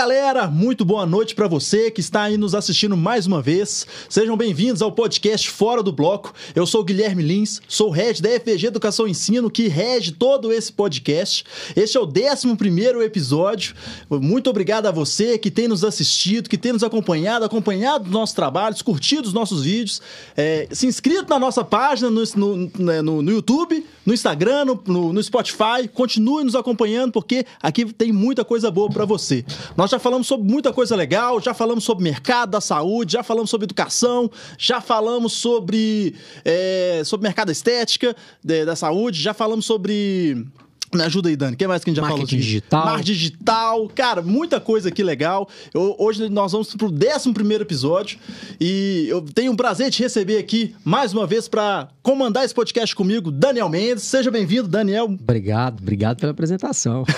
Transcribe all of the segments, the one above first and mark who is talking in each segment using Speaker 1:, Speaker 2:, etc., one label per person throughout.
Speaker 1: galera, muito boa noite para você que está aí nos assistindo mais uma vez. Sejam bem-vindos ao podcast Fora do Bloco. Eu sou Guilherme Lins, sou head da FG Educação e Ensino, que rege todo esse podcast. Este é o 11 episódio. Muito obrigado a você que tem nos assistido, que tem nos acompanhado, acompanhado os nossos trabalhos, curtido os nossos vídeos, é, se inscrito na nossa página no, no, né, no, no YouTube, no Instagram, no, no Spotify. Continue nos acompanhando, porque aqui tem muita coisa boa para você. Nós já falamos sobre muita coisa legal, já falamos sobre mercado da saúde, já falamos sobre educação, já falamos sobre, é, sobre mercado estética de, da saúde, já falamos sobre me ajuda aí, Dani. Quem mais que a gente já
Speaker 2: Marketing
Speaker 1: falou?
Speaker 2: digital.
Speaker 1: Marketing digital. Cara, muita coisa aqui legal. Eu- hoje nós vamos pro 11 episódio. E eu tenho o prazer de te receber aqui mais uma vez para comandar esse podcast comigo, Daniel Mendes. Seja bem-vindo, Daniel.
Speaker 2: Obrigado, obrigado pela apresentação.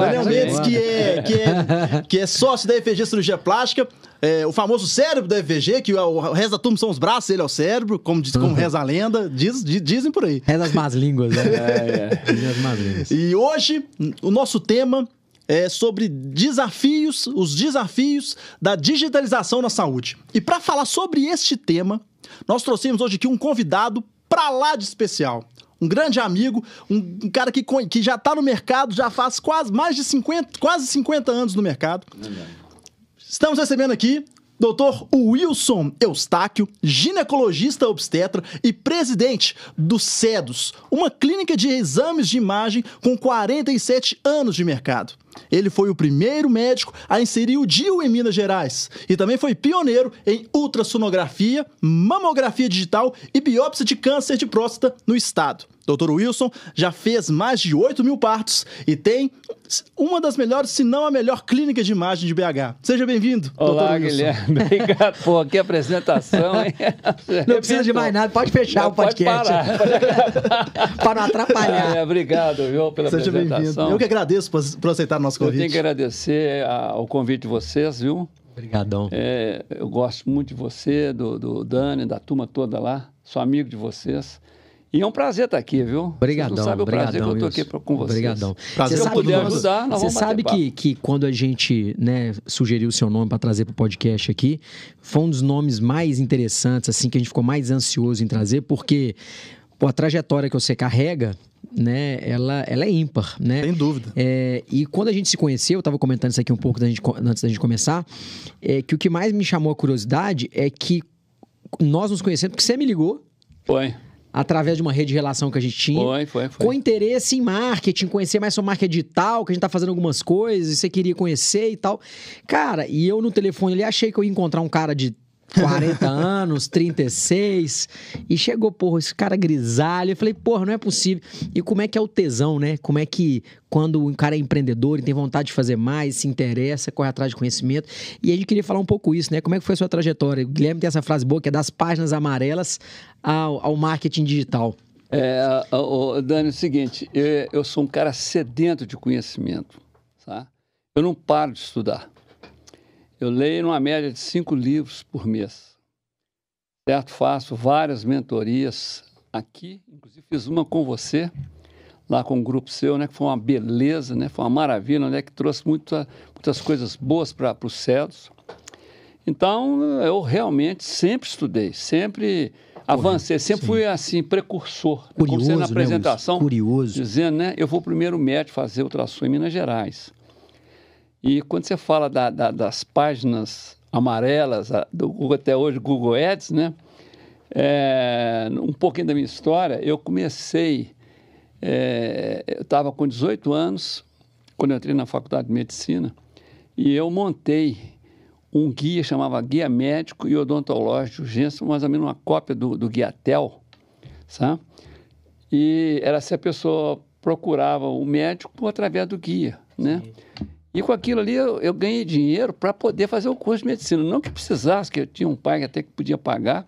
Speaker 1: Daniel Mendes, que é, que, é, que é sócio da EFG Cirurgia Plástica. É, o famoso cérebro da EFG, que o, o resto da turma são os braços, ele é o cérebro, como, diz, como reza a lenda. Diz, di- dizem por aí.
Speaker 2: É das más línguas, né? É, das más línguas.
Speaker 1: E hoje o nosso tema é sobre desafios, os desafios da digitalização na saúde. E para falar sobre este tema, nós trouxemos hoje aqui um convidado para lá de especial. Um grande amigo, um, cara que, que já está no mercado, já faz quase mais de 50, quase 50 anos no mercado. Estamos recebendo aqui Dr. Wilson Eustáquio, ginecologista obstetra e presidente do CEDOS, uma clínica de exames de imagem com 47 anos de mercado. Ele foi o primeiro médico a inserir o DIU em Minas Gerais e também foi pioneiro em ultrassonografia, mamografia digital e biópsia de câncer de próstata no estado. Dr. Wilson já fez mais de 8 mil partos e tem uma das melhores, se não a melhor clínica de imagem de BH. Seja bem-vindo,
Speaker 3: Olá. Guilherme. Obrigado. Pô, que apresentação, hein?
Speaker 2: Não precisa de mais nada, pode fechar
Speaker 3: Não,
Speaker 2: o podcast.
Speaker 3: Pode parar.
Speaker 2: Para não atrapalhar.
Speaker 3: É, obrigado, viu, pela
Speaker 1: Seja bem-vindo.
Speaker 3: apresentação.
Speaker 1: Eu que agradeço por, por aceitar nosso
Speaker 3: Eu tenho
Speaker 1: convite.
Speaker 3: que agradecer ao convite de vocês, viu?
Speaker 2: Obrigadão.
Speaker 3: É, eu gosto muito de você, do, do Dani, da turma toda lá. Sou amigo de vocês. E é um prazer estar aqui, viu?
Speaker 2: Obrigadão,
Speaker 3: Vocês não sabem o prazer que eu estou aqui com vocês.
Speaker 2: Obrigadão.
Speaker 1: Prazer
Speaker 2: Você sabe,
Speaker 3: ajudar, nós
Speaker 2: você
Speaker 3: vamos
Speaker 2: sabe que, que quando a gente né, sugeriu o seu nome para trazer para o podcast aqui, foi um dos nomes mais interessantes, assim, que a gente ficou mais ansioso em trazer, porque pô, a trajetória que você carrega, né, ela, ela é ímpar, né?
Speaker 1: Sem dúvida.
Speaker 2: É, e quando a gente se conheceu, eu estava comentando isso aqui um pouco da gente antes da gente começar, é que o que mais me chamou a curiosidade é que nós nos conhecemos porque você me ligou
Speaker 3: Foi,
Speaker 2: através de uma rede de relação que a gente tinha.
Speaker 3: foi, foi. foi.
Speaker 2: Com interesse em marketing, conhecer mais sobre marketing digital, que a gente tá fazendo algumas coisas, e você queria conhecer e tal. Cara, e eu no telefone ali achei que eu ia encontrar um cara de 40 anos, 36, e chegou, porra, esse cara grisalho. Eu falei, porra, não é possível. E como é que é o tesão, né? Como é que quando um cara é empreendedor e tem vontade de fazer mais, se interessa, corre atrás de conhecimento. E a gente queria falar um pouco isso, né? Como é que foi a sua trajetória? O Guilherme tem essa frase boa que é das páginas amarelas ao, ao marketing digital.
Speaker 3: É, ô, ô, Dani, é o seguinte, eu, eu sou um cara sedento de conhecimento, tá? Eu não paro de estudar. Eu leio numa média de cinco livros por mês, certo? Faço várias mentorias aqui, inclusive fiz uma com você, lá com o grupo seu, né? Que foi uma beleza, né? Foi uma maravilha, né? Que trouxe muita, muitas coisas boas para os céus. Então, eu realmente sempre estudei, sempre avancei, sempre fui assim, precursor. Como
Speaker 2: Curioso,
Speaker 3: você na
Speaker 2: né,
Speaker 3: apresentação,
Speaker 2: Wilson? Curioso.
Speaker 3: dizendo, né? Eu vou primeiro médico fazer ultrassom em Minas Gerais. E quando você fala da- da- das páginas amarelas a- do Google até hoje, Google Ads, né? É, um pouquinho da minha história, eu comecei, é, eu estava com 18 anos, quando eu entrei na faculdade de medicina, e eu montei um guia, chamava Guia Médico e Odontológico de Urgência, mais ou menos uma cópia do, do Guia TEL, sabe? E era se a pessoa procurava o médico através do guia, né? E com aquilo ali eu, eu ganhei dinheiro para poder fazer o curso de medicina. Não que precisasse, que eu tinha um pai que até que podia pagar,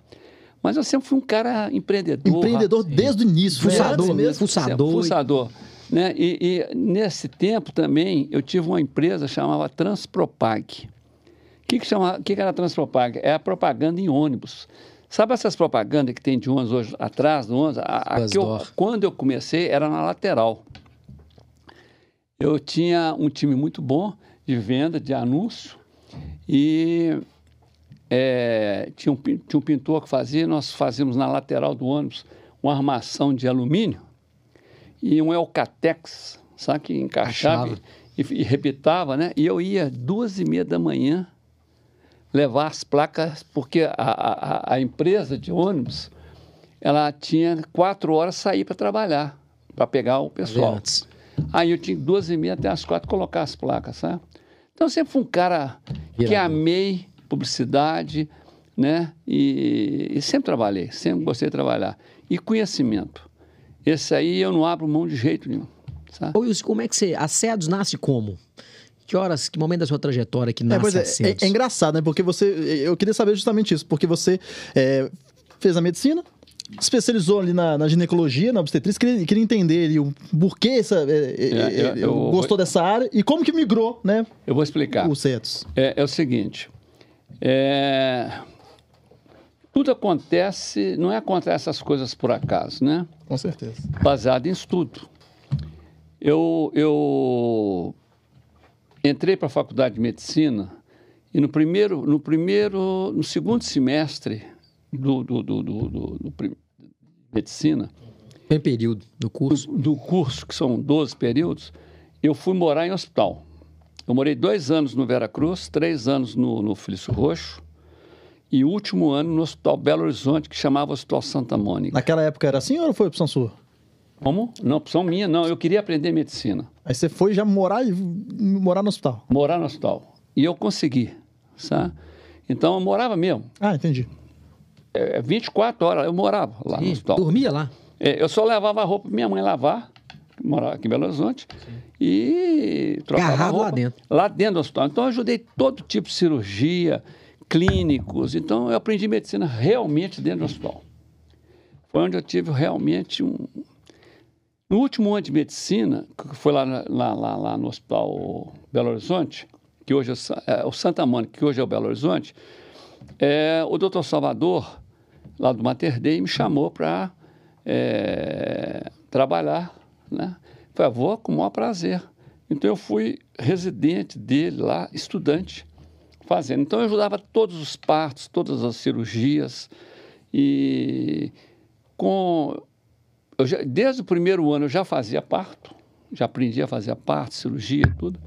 Speaker 3: mas eu sempre fui um cara empreendedor.
Speaker 1: Empreendedor desde o início.
Speaker 2: Fuçador,
Speaker 1: mesmo.
Speaker 2: fuçador.
Speaker 3: Fuçador. Né? E, e nesse tempo também eu tive uma empresa chamava Transpropag. O que, que, chama, que, que era a Transpropag? É a propaganda em ônibus. Sabe essas propagandas que tem de ônibus hoje atrás do ônibus? A, a que eu- quando eu comecei era na lateral. Eu tinha um time muito bom de venda, de anúncio. E é, tinha, um, tinha um pintor que fazia, nós fazíamos na lateral do ônibus uma armação de alumínio e um Elcatex, sabe, que encaixava e, e rebitava, né? E eu ia duas e meia da manhã levar as placas, porque a, a, a- empresa de ônibus, ela tinha quatro horas sair para trabalhar, para pegar o pessoal. Aí eu tinha duas e meia até as quatro colocar as placas, sabe? Então eu sempre fui um cara que amei publicidade, né? E, e sempre trabalhei, sempre gostei de trabalhar. E conhecimento. Esse aí eu não abro mão de jeito nenhum, sabe?
Speaker 2: Ô, Wilson, como é que você. A SEDOS nasce como? Que horas, que momento da sua trajetória que
Speaker 1: É,
Speaker 2: nasce
Speaker 1: pois
Speaker 2: a
Speaker 1: é, é, é engraçado, né? Porque você. Eu queria saber justamente isso, porque você é, fez a medicina, especializou ali na, na ginecologia, na obstetrícia, queria, queria entender ali o porquê essa, é, é,
Speaker 3: É, eu- eu-
Speaker 1: gostou dessa área e como que migrou, né?
Speaker 3: Eu vou explicar.
Speaker 1: O CETOS.
Speaker 3: É, é o seguinte, é, tudo acontece, não é acontece essas coisas por acaso, né?
Speaker 1: Com certeza.
Speaker 3: baseado em estudo. Eu, eu entrei para a faculdade de medicina e no primeiro, no primeiro, no segundo semestre do, do, do, do, do- do medicina,
Speaker 2: Tem período do curso.
Speaker 3: do curso, que são 12 períodos, eu fui morar em hospital. Eu morei dois anos no Veracruz, três anos no, no Felício Roxo e o último ano no Hospital Belo Horizonte, que chamava Hospital Santa Mônica.
Speaker 1: Naquela época era assim ou foi opção sua?
Speaker 3: Como? Não, opção minha, não. Eu queria aprender medicina.
Speaker 1: Aí você foi já morar, e- morar no hospital.
Speaker 3: morar no hospital. E eu consegui, sabe? Então eu morava mesmo.
Speaker 1: Ah, entendi.
Speaker 3: É, 24 horas eu morava lá no
Speaker 2: Ih,
Speaker 3: hospital.
Speaker 2: dormia lá.
Speaker 3: É, eu só levava a roupa minha mãe lavar, que morava aqui em Belo Horizonte, e trocava a
Speaker 2: Agarrado
Speaker 3: roupa
Speaker 2: lá dentro.
Speaker 3: lá dentro do hospital. Então eu ajudei todo tipo de cirurgia, clínicos. Então eu aprendi medicina realmente dentro do hospital. Foi onde eu tive realmente um. No último ano de medicina, que foi lá, lá, lá, lá no Hospital Belo Horizonte, que hoje é é o Santa Mônica, que hoje é o Belo Horizonte, é, o doutor Salvador, lá do Mater Dei, me chamou para trabalhar. Né? Falei, "Ah, vou com o maior prazer. Então eu fui residente dele lá, estudante, fazendo. Então eu ajudava todos os partos, todas as cirurgias. E com já- desde o primeiro ano eu já fazia parto, já aprendi a fazer parto, cirurgia, tudo.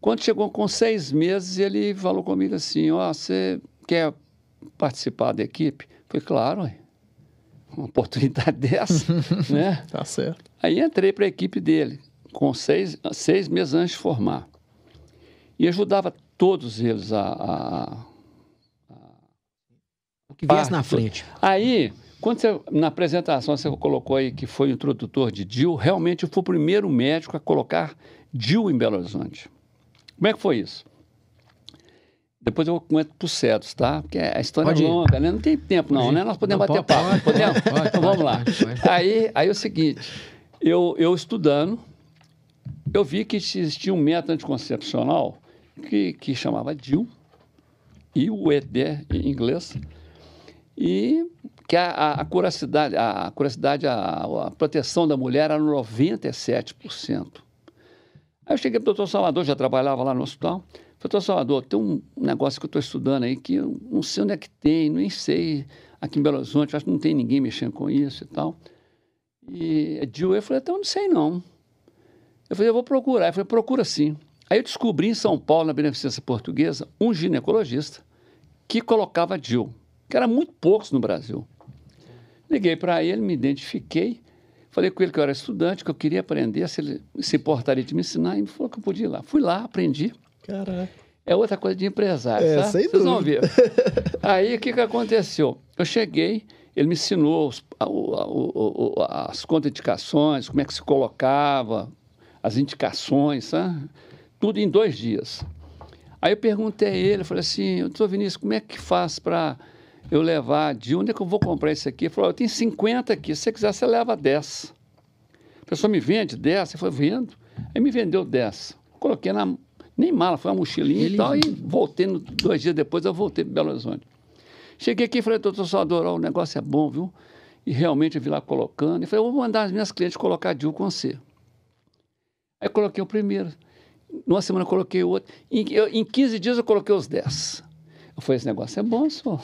Speaker 3: Quando chegou com seis meses, ele falou comigo assim: Ó, você quer participar da equipe? Falei, claro, uma oportunidade dessa, né?
Speaker 1: Tá certo.
Speaker 3: Aí entrei para a equipe dele, com seis, seis meses antes de formar. E ajudava todos eles a- a,
Speaker 2: O que viesse na frente.
Speaker 3: Aí, quando você, na apresentação você colocou aí que foi o introdutor de DIL, realmente eu fui o primeiro médico a colocar DIL em Belo Horizonte. Como é que foi isso? Depois eu comento para o Cedos, tá? Porque a história
Speaker 2: Pode
Speaker 3: é
Speaker 2: ir.
Speaker 3: longa, né? Não tem tempo não,
Speaker 2: ir.
Speaker 3: né? Nós podemos
Speaker 2: Não,
Speaker 3: bater
Speaker 2: pode,
Speaker 3: papo,
Speaker 2: pode,
Speaker 3: podemos?
Speaker 2: pode,
Speaker 3: então vamos lá. Aí, aí é o seguinte, eu, eu estudando, eu vi que existia um método anticoncepcional que, que chamava DIL, e o ED em inglês, e que a, a, a curacidade, a, a curacidade, a, a proteção da mulher era 97%. Aí eu cheguei para o doutor Salvador, já trabalhava lá no hospital. Falei, doutor Salvador, tem um negócio que eu estou estudando aí que eu não sei onde é que tem, nem sei. Aqui em Belo Horizonte, acho que não tem ninguém mexendo com isso e tal. E é DIU, eu falei, então eu não sei não. Eu falei, eu vou procurar. Eu falei, procura sim. Aí eu descobri em São Paulo, na Beneficência Portuguesa, um ginecologista que colocava DIU, que era muito poucos no Brasil. Liguei para ele, me identifiquei, falei com ele que eu era estudante, que eu queria aprender, se ele se importaria de me ensinar, e me falou que eu podia ir lá. Fui lá, aprendi.
Speaker 1: Caraca.
Speaker 3: É outra coisa de empresário,
Speaker 1: É,
Speaker 3: tá?
Speaker 1: sem
Speaker 3: Vocês vão
Speaker 1: dúvida.
Speaker 3: ver. Aí, o que, que aconteceu? Eu cheguei, ele me ensinou os- a- a- o- as contraindicações, como é que se colocava, as indicações, sabe? Tudo em dois dias. Aí eu perguntei a ele, eu falei assim, doutor Vinícius, como é que faz para eu levar, de onde é que eu vou comprar isso aqui? Ele falou, eu tenho 50 aqui, se você quiser, você leva 10. A pessoa me vende 10, eu falei, vendo. Aí me vendeu 10. Coloquei na, nem mala, foi uma mochilinha
Speaker 2: Ele-
Speaker 3: e tal, e voltei, no- dois dias depois eu voltei para Belo Horizonte. Cheguei aqui e falei, doutor Salvador, ó, o negócio é bom, viu? E realmente eu vi lá colocando. E falei, vou mandar as minhas clientes colocar DIU com você. Aí coloquei o primeiro. Numa semana eu coloquei outro. Em, eu, em 15 dias eu coloquei os 10. Falei, esse negócio é bom, senhor.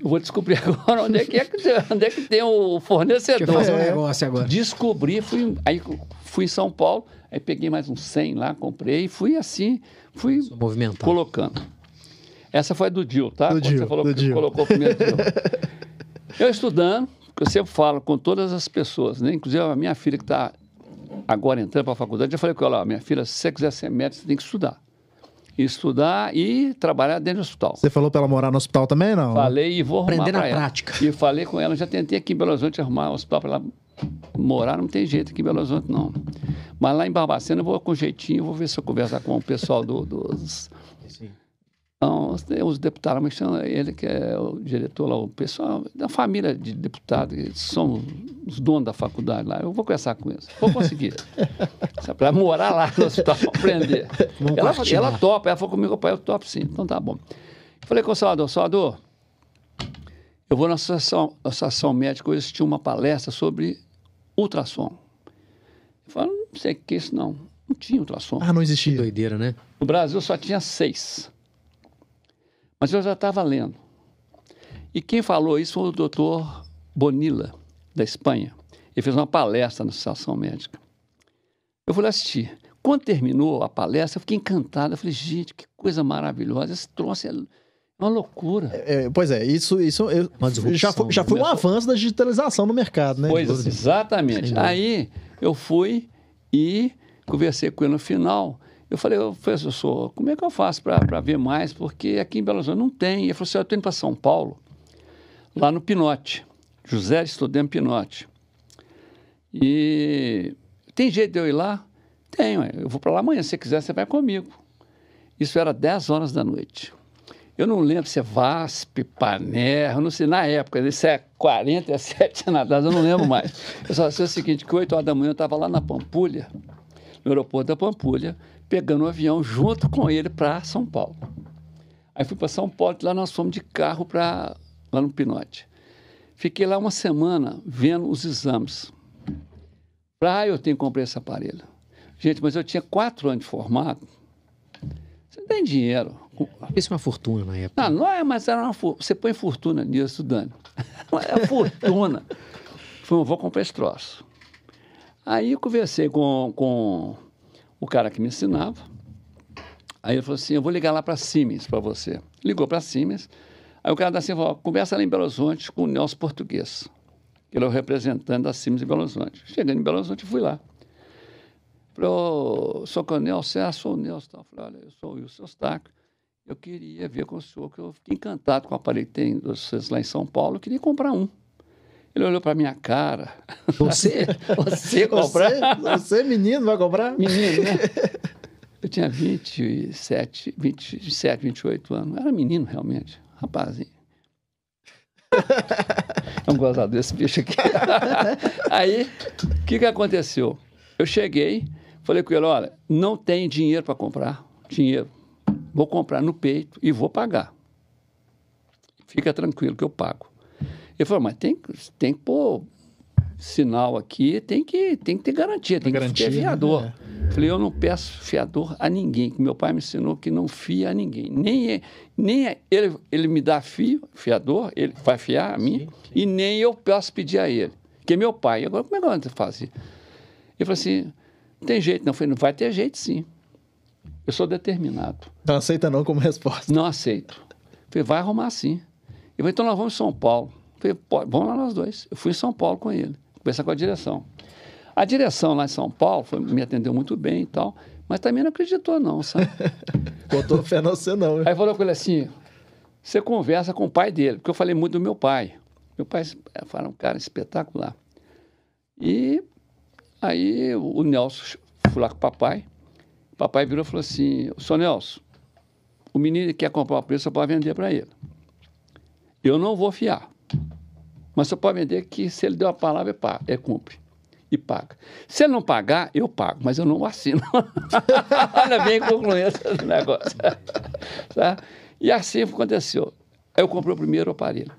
Speaker 3: eu vou descobrir agora onde é que, é que, onde é que tem o fornecedor.
Speaker 2: Deixa eu fazer um negócio agora.
Speaker 3: Descobri, fui, aí fui em São Paulo, aí peguei mais uns 100 lá, comprei e fui assim, fui
Speaker 2: Movimentado.
Speaker 3: colocando. Essa foi a do Dil, tá?
Speaker 1: Do
Speaker 3: Quando
Speaker 1: Dil,
Speaker 3: você falou que
Speaker 1: Dil.
Speaker 3: colocou o primeiro Dil. Eu estudando, que eu sempre falo com todas as pessoas, né? Inclusive a minha filha que está agora entrando para a faculdade, eu falei com ela, minha filha, se você quiser ser médica, você tem que estudar. Estudar e trabalhar dentro do hospital.
Speaker 1: Você falou pra ela morar no hospital também, não?
Speaker 3: Falei e vou arrumar
Speaker 2: Aprender na
Speaker 3: pra ela.
Speaker 2: prática.
Speaker 3: E falei com ela, já tentei aqui em Belo Horizonte arrumar um hospital para ela morar, não tem jeito aqui em Belo Horizonte, não. Mas lá em Barbacena eu vou com jeitinho, vou ver se eu conversar com o pessoal do- dos... Não, os, os deputados, mas chama ele que é o diretor lá, o pessoal da família de deputados, eles são os donos da faculdade lá. Eu vou conversar com eles. Vou conseguir. para morar lá no hospital, aprender. Ela, ela topa, ela falou comigo, pai, eu topo sim. Então tá bom. Falei com o Salvador, Salvador, eu vou na associação, associação médica, hoje tinha uma palestra sobre ultrassom. Eu falei, não sei o que é isso não. Não tinha ultrassom.
Speaker 1: Ah, não
Speaker 2: Que
Speaker 1: existia.
Speaker 2: doideira, né?
Speaker 3: No Brasil só tinha seis. Mas eu já estava lendo. E quem falou isso foi o doutor Bonilla, da Espanha. Ele fez uma palestra na Associação Médica. Eu fui lá assistir. Quando terminou a palestra, eu fiquei encantado. Eu falei, gente, que coisa maravilhosa. Esse troço é uma loucura.
Speaker 1: É, pois é, isso, isso eu- já foi, já
Speaker 2: né?
Speaker 1: foi um
Speaker 3: Começou-
Speaker 1: avanço da digitalização no mercado, né?
Speaker 3: Pois, exatamente.
Speaker 2: Dúvida.
Speaker 3: Aí eu fui e conversei com ele no final. Eu falei, ô, professor, como é que eu faço para ver mais? Porque aqui em Belo Horizonte não tem. Ele falou assim, eu estou indo para São Paulo, lá no Pinote. José Estudante Pinote. E tem jeito de eu ir lá? Tenho, eu vou para lá amanhã. Se você quiser, você vai comigo. Isso era 10 horas da noite. Eu não lembro se é VASP, Paner, não sei, na época, isso é 47 anos atrás, eu não lembro mais. Eu só sei o seguinte, que 8 horas da manhã eu estava lá na Pampulha, no aeroporto da Pampulha, pegando um avião junto com ele para São Paulo. Aí fui para São Paulo, de lá nós fomos de carro para lá no Pinote. Fiquei lá uma semana vendo os exames. Ah, eu tenho que comprar esse aparelho. Gente, mas eu tinha quatro anos de formado. Você não tem dinheiro.
Speaker 2: Isso é uma fortuna na época.
Speaker 3: Não, não é, mas era uma, você põe fortuna nisso, Dani. É fortuna. Falei, vou comprar esse troço. Aí eu conversei com, com o cara que me ensinava. Aí ele falou assim, eu vou ligar lá para Siemens para você. Ligou para Siemens. Aí o cara da Siemens falou, conversa lá em Belo Horizonte com o Nelson Português. Ele é o representante da Siemens em Belo Horizonte. Chegando em Belo Horizonte, fui lá. Falei, ô, sou o Nelson, é, sou o Nelson. Tal. Falei, olha, eu sou o Wilson Eustáquio. Eu queria ver com o senhor, que eu fiquei encantado com o aparelho que tem vocês lá em São Paulo, eu queria comprar um. Ele olhou para minha cara.
Speaker 2: Você,
Speaker 3: Você comprar?
Speaker 1: Você, você, menino, vai comprar?
Speaker 3: Menino, né? Eu tinha 27, 27, 28 anos. Eu era menino, realmente. Rapazinho. Não gosto desse bicho aqui. Aí, o que, que aconteceu? Eu cheguei, falei com ele, olha, não tem dinheiro para comprar. Dinheiro. Vou comprar no peito e vou pagar. Fica tranquilo que eu pago. Ele falou, mas tem, tem que pôr sinal aqui, tem que, tem que ter garantia, tem
Speaker 1: Garantia,
Speaker 3: que ter fiador.
Speaker 1: né?
Speaker 3: Falei, eu não peço fiador a ninguém, que meu pai me ensinou que não fia a ninguém. Nem, é- nem é- ele, ele me dá fio, fiador, ele vai fiar a mim, e nem eu posso pedir a ele, que é meu pai. Agora, como é que eu vou fazer? Ele falou assim, não tem jeito não. Eu falei, não vai ter jeito sim. Eu sou determinado.
Speaker 1: Não aceita não como resposta.
Speaker 3: Não aceito. Falei, vai arrumar sim. Ele falou, então nós vamos em São Paulo. Falei, "Pode, vamos lá nós dois. Eu fui em São Paulo com ele, conversar com a direção. A direção lá em São Paulo foi- me atendeu muito bem e tal, mas também não acreditou não, sabe?
Speaker 1: Botou fé não você não.
Speaker 3: Aí falou com ele assim, você conversa com o pai dele, porque eu falei muito do meu pai. Meu pai era um cara espetacular. E aí o Nelson, fui lá com o papai, o papai virou e falou assim, senhor Nelson, o menino quer comprar o preço, você pode vender para ele. Eu não vou fiar. Mas você pode vender que se ele deu a palavra, é, é cumpre. E paga. Se ele não pagar, eu pago, mas eu não assino. Olha bem concluência do negócio. tá? E assim aconteceu. Eu comprei o primeiro aparelho.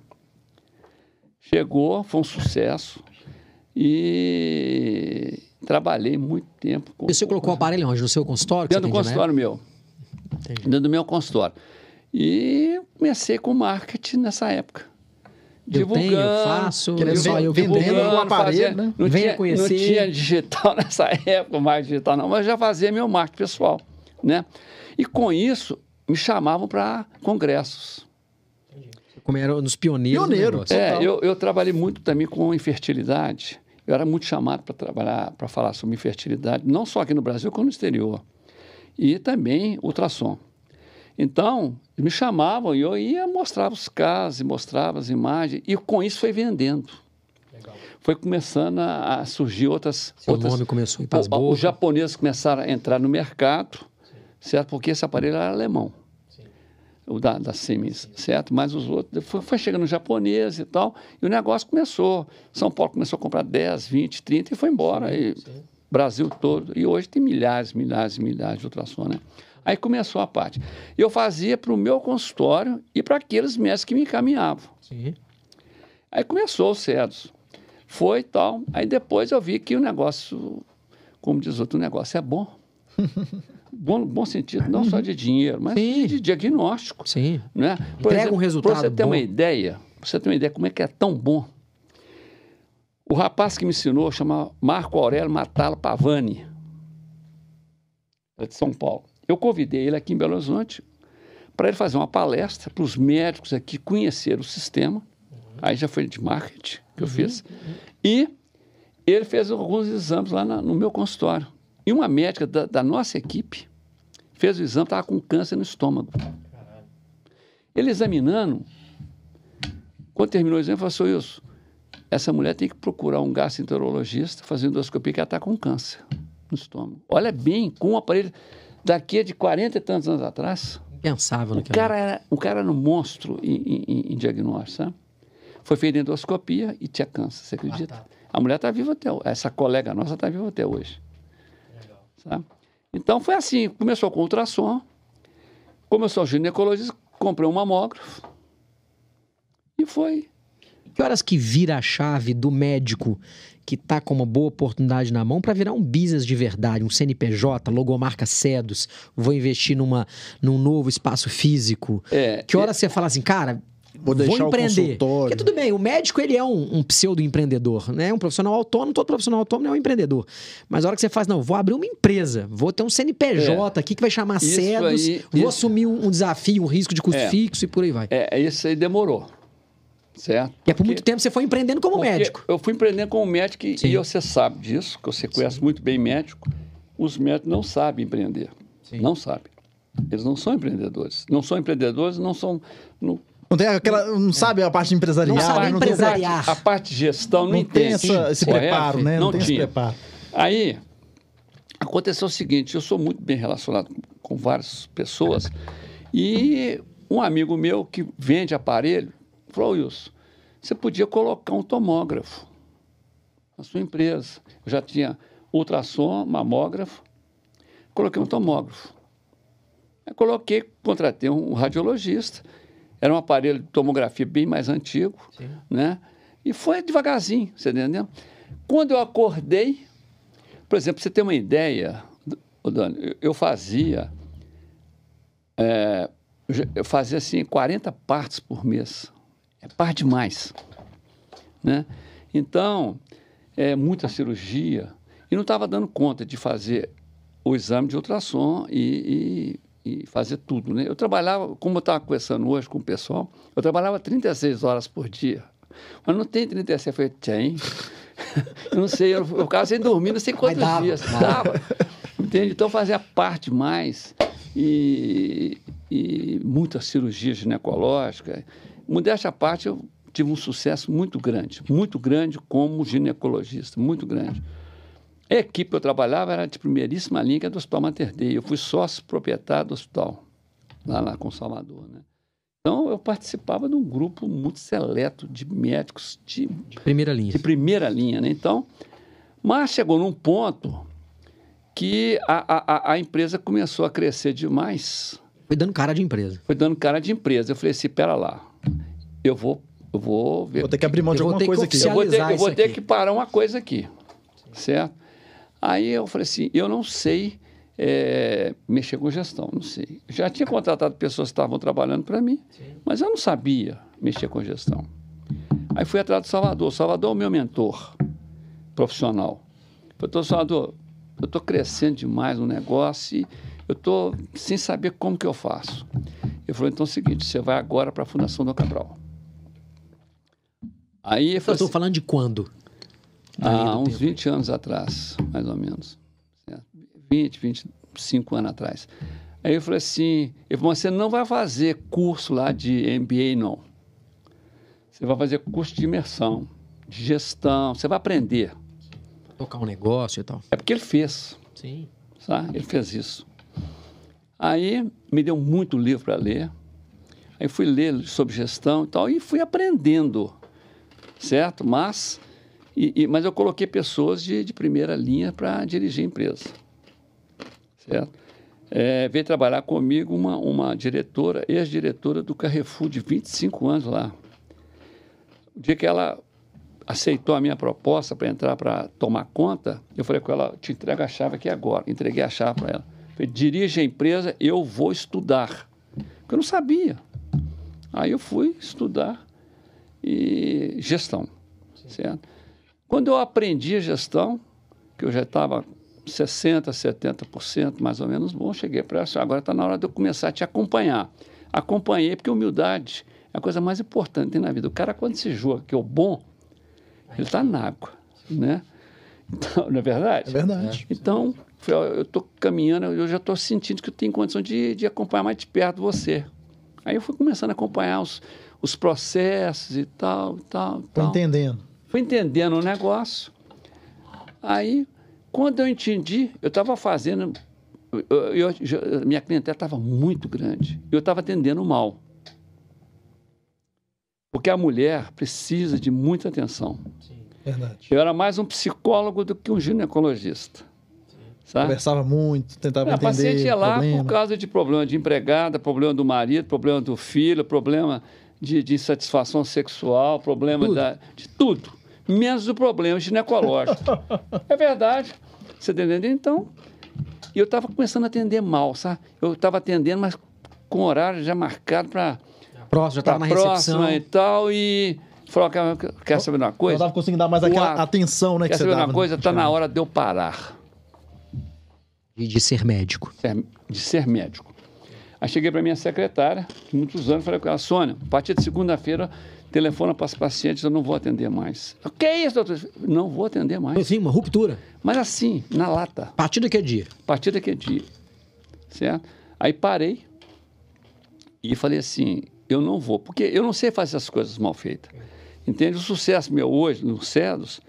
Speaker 3: Chegou, foi um sucesso. E trabalhei muito tempo. Com,
Speaker 2: E você colocou o aparelho onde? No seu consultório?
Speaker 3: dentro do
Speaker 2: né?
Speaker 3: consultório meu.
Speaker 2: Entendi.
Speaker 3: Dentro do meu consultório. E comecei com marketing nessa época.
Speaker 2: Eu tenho, eu
Speaker 3: Divulgando.
Speaker 2: faço,
Speaker 1: Querendo
Speaker 2: só eu vou-
Speaker 1: o aparelho, né?
Speaker 3: Não,
Speaker 2: Venha
Speaker 3: tinha,
Speaker 2: conhecer.
Speaker 3: não tinha digital nessa época, mais digital não, mas já fazia meu marketing pessoal, né? E com isso, me chamavam para congressos.
Speaker 2: Como era nos pioneiros.
Speaker 1: Pioneiro.
Speaker 3: É, eu, eu trabalhei muito também com infertilidade. Eu era muito chamado para trabalhar, para falar sobre infertilidade, não só aqui no Brasil, como no exterior. E também ultrassom. Então, me chamavam e eu ia mostrar os casos, mostrava as imagens, e com isso foi vendendo. Foi começando a, a surgir outras.
Speaker 2: Seu
Speaker 3: outras
Speaker 2: nome começou a ir para as.
Speaker 3: Os japoneses começaram a entrar no mercado, certo? Porque esse aparelho era alemão. O da, da Siemens, certo? Mas os outros. Foi, foi chegando japonês e tal, e o negócio começou. São Paulo começou a comprar 10, 20, 30 e foi embora. e Brasil todo. E hoje tem milhares, milhares e milhares de ultrassom, né? Aí começou a parte. Eu fazia para o meu consultório e para aqueles médicos que me encaminhavam.
Speaker 2: Sim.
Speaker 3: Aí começou o CEDOS. Foi e tal. Aí depois eu vi que o negócio, como diz outro, o negócio é bom. bom, bom sentido, não só de dinheiro, mas
Speaker 2: Sim.
Speaker 3: de, diagnóstico.
Speaker 2: Sim.
Speaker 3: Né?
Speaker 2: Entrega um resultado
Speaker 3: Para você ter
Speaker 2: bom.
Speaker 3: uma ideia, pra você ter uma ideia como é que é tão bom. O rapaz que me ensinou chama Marco Aurélio Matalo Pavani, é de São Paulo. Eu convidei ele aqui em Belo Horizonte para ele fazer uma palestra para os médicos aqui conhecer o sistema. Aí já foi de marketing que eu fiz. E ele fez alguns exames lá na- no meu consultório. E uma médica da, da nossa equipe fez o exame, estava com câncer no estômago. Ele examinando, quando terminou o exame, falou assim, isso, essa mulher tem que procurar um gastroenterologista, fazer endoscopia, que ela está com câncer no estômago. Olha bem, com um aparelho daqui a de 40 e tantos anos atrás,
Speaker 2: Pensável
Speaker 3: o
Speaker 2: naquela.
Speaker 3: cara era, o cara era um monstro em, em- em- diagnóstico, sabe? Foi feita endoscopia e tinha câncer, você acredita? A mulher está viva até hoje. Essa colega nossa está viva até hoje. Sabe? Então foi assim, começou com ultrassom, começou o ginecologista, comprei um mamógrafo e foi.
Speaker 2: Que horas que vira a chave do médico que tá com uma boa oportunidade na mão para virar um business de verdade, um CNPJ, logomarca Cedos, vou investir numa, num novo espaço físico?
Speaker 3: É,
Speaker 2: Que hora você fala assim, cara,
Speaker 1: Vou o
Speaker 2: empreender? Porque tudo bem, o médico ele é um, um pseudo-empreendedor, né? Um profissional autônomo, todo profissional autônomo é um empreendedor. Mas a hora que você faz, não, vou abrir uma empresa, vou ter um CNPJ aqui que vai chamar
Speaker 3: Isso
Speaker 2: Cedos,
Speaker 3: aí,
Speaker 2: vou
Speaker 3: isso.
Speaker 2: assumir um, um desafio, um risco de custo
Speaker 3: É.
Speaker 2: fixo e por aí vai.
Speaker 3: É, isso aí demorou, certo?
Speaker 2: E é por muito tempo você foi empreendendo como
Speaker 3: Porque
Speaker 2: médico.
Speaker 3: Eu fui empreendendo como médico e,
Speaker 2: Sim.
Speaker 3: e você sabe disso, que você conhece muito bem médico. Os médicos não sabem empreender.
Speaker 2: Sim.
Speaker 3: Não sabem. Eles não são empreendedores. Não são empreendedores, não são. Não,
Speaker 1: Não tem aquela. Não sabe a parte empresarial.
Speaker 2: Não sabe
Speaker 1: não tem-
Speaker 2: empresariar.
Speaker 3: a parte de gestão não,
Speaker 1: Não tem
Speaker 3: entende.
Speaker 1: essa- esse
Speaker 3: Correto?
Speaker 1: preparo, né? Não,
Speaker 3: Não
Speaker 1: tem esse
Speaker 3: tinha.
Speaker 1: preparo.
Speaker 3: Aí, aconteceu o seguinte: eu sou muito bem relacionado com várias pessoas e um amigo meu que vende aparelho falou: Wilson, você podia colocar um tomógrafo na sua empresa. Eu já tinha ultrassom, mamógrafo, coloquei um tomógrafo. Eu coloquei, contratei um radiologista. Era um aparelho de tomografia bem mais antigo, né? E foi devagarzinho, você entendeu? Quando eu acordei, por exemplo, você ter uma ideia, Dani, eu- fazia, é, eu fazia assim 40 partes por mês. É parte demais, né? Então, é muita cirurgia e não estava dando conta de fazer o exame de ultrassom e, e- e fazer tudo, né? Eu trabalhava, como eu estava conversando hoje com o pessoal, eu trabalhava 36 horas por dia. Mas não tem 36, eu falei, tem. Eu não sei, eu, eu ficava sem dormir, não sei quantos
Speaker 2: dava,
Speaker 3: dias.
Speaker 2: Dava.
Speaker 3: Entende? Então fazia parte mais e, e muita cirurgia ginecológica. Modéstia à parte, eu tive um sucesso muito grande, muito grande como ginecologista, muito grande. A equipe que eu trabalhava era de primeiríssima linha, que é do Hospital Mater Dei. Eu fui sócio proprietário do hospital, lá, lá com Salvador, né? Então, eu participava de um grupo muito seleto de médicos de
Speaker 2: De primeira linha.
Speaker 3: de primeira linha, né? Então, mas chegou num ponto que a, a, a- a empresa começou a crescer demais,
Speaker 2: Foi dando cara de empresa.
Speaker 3: foi dando cara de empresa. Eu falei assim, pera lá, eu vou, eu vou ver,
Speaker 1: Vou ter que abrir mão de alguma coisa aqui.
Speaker 3: eu vou ter, eu vou ter que parar uma coisa aqui, certo? Aí eu falei assim, eu não sei é, mexer com gestão, não sei. Já tinha contratado pessoas que estavam trabalhando para mim, mas eu não sabia mexer com gestão. Aí fui atrás do Salvador. Salvador é o meu mentor profissional. Eu estou, Salvador, eu estou crescendo demais no negócio e eu estou sem saber como que eu faço. Ele falou, então é o seguinte, você vai agora para a Fundação do Cabral. Aí eu
Speaker 2: tô
Speaker 3: assim,
Speaker 2: falando de quando?
Speaker 3: Há
Speaker 2: do
Speaker 3: uns
Speaker 2: tempo.
Speaker 3: 20 anos atrás, mais ou menos. Certo? 20, 25 anos atrás. Aí eu falei assim, ele falou, você não vai fazer curso lá de MBA, não. Você vai fazer curso de imersão, de gestão, você vai aprender.
Speaker 2: Tocar um negócio e tal.
Speaker 3: É porque ele fez,
Speaker 2: Sim.
Speaker 3: sabe? Ele fez isso. Aí me deu muito livro para ler. Aí fui ler sobre gestão e tal, e fui aprendendo, certo? Mas, e- e- mas eu coloquei pessoas de, de primeira linha para dirigir a empresa, certo? É, veio trabalhar comigo uma, uma diretora, ex-diretora do Carrefour, de 25 anos lá. O dia que ela aceitou a minha proposta para entrar para tomar conta, eu falei com ela, te entrego a chave aqui agora. Entreguei a chave para ela. Dirige a empresa, eu vou estudar. Porque eu não sabia. Aí eu fui estudar e gestão, certo? Quando eu aprendi a gestão, que eu já estava 60%, 70% mais ou menos bom, cheguei para ela, agora está na hora de eu começar a te acompanhar. Acompanhei, porque humildade é a coisa mais importante que tem na vida. O cara, quando se julga que é o bom, ele está na água, né? Então, não é verdade?
Speaker 1: É verdade.
Speaker 3: Então, falei, eu estou caminhando, eu já estou sentindo que eu tenho condição de, de acompanhar mais de perto você. Aí eu fui começando a acompanhar os, os processos e tal, e tal, e tal.
Speaker 1: entendendo.
Speaker 3: Fui entendendo o negócio. Aí, quando eu entendi, eu estava fazendo. eu- eu- eu- minha clientela estava muito grande. Eu estava atendendo mal. Porque a mulher precisa de muita atenção.
Speaker 1: Verdade.
Speaker 3: Eu era mais um psicólogo do que um ginecologista. Sabe?
Speaker 1: Conversava muito, tentava
Speaker 3: A
Speaker 1: entender.
Speaker 3: paciente ia lá
Speaker 1: problema.
Speaker 3: por causa de problema de empregada, problema do marido, problema do filho, problema de, de insatisfação sexual, problema
Speaker 2: Tudo.
Speaker 3: da, de tudo. Menos o problema ginecológico. é verdade. Você está entendendo? Então, eu estava começando a atender mal, sabe? Eu estava atendendo, mas com horário já marcado para
Speaker 2: Próximo, já
Speaker 3: a
Speaker 2: tava na recepção.
Speaker 3: próxima e tal. E falou, quer, quer saber de uma
Speaker 1: Eu
Speaker 3: coisa?
Speaker 1: tava conseguindo dar mais aquela
Speaker 3: a-
Speaker 1: atenção, né, que
Speaker 3: Quer
Speaker 1: você
Speaker 3: saber de
Speaker 1: dava.
Speaker 3: uma coisa? Está na hora de eu parar.
Speaker 2: De, de ser médico.
Speaker 3: de ser médico. Aí cheguei para minha secretária, de muitos anos, falei com ela, Sônia, a partir de segunda-feira, telefona para os pacientes, eu não vou atender mais. O que é isso, doutor? Não vou atender mais.
Speaker 2: Assim, uma ruptura.
Speaker 3: Mas assim, na lata,
Speaker 2: A partir daquele dia.
Speaker 3: a partir daquele dia. Certo? Aí parei e falei assim, eu não vou, porque eu não sei fazer as coisas mal feitas. Entende? O sucesso meu hoje no CEDOS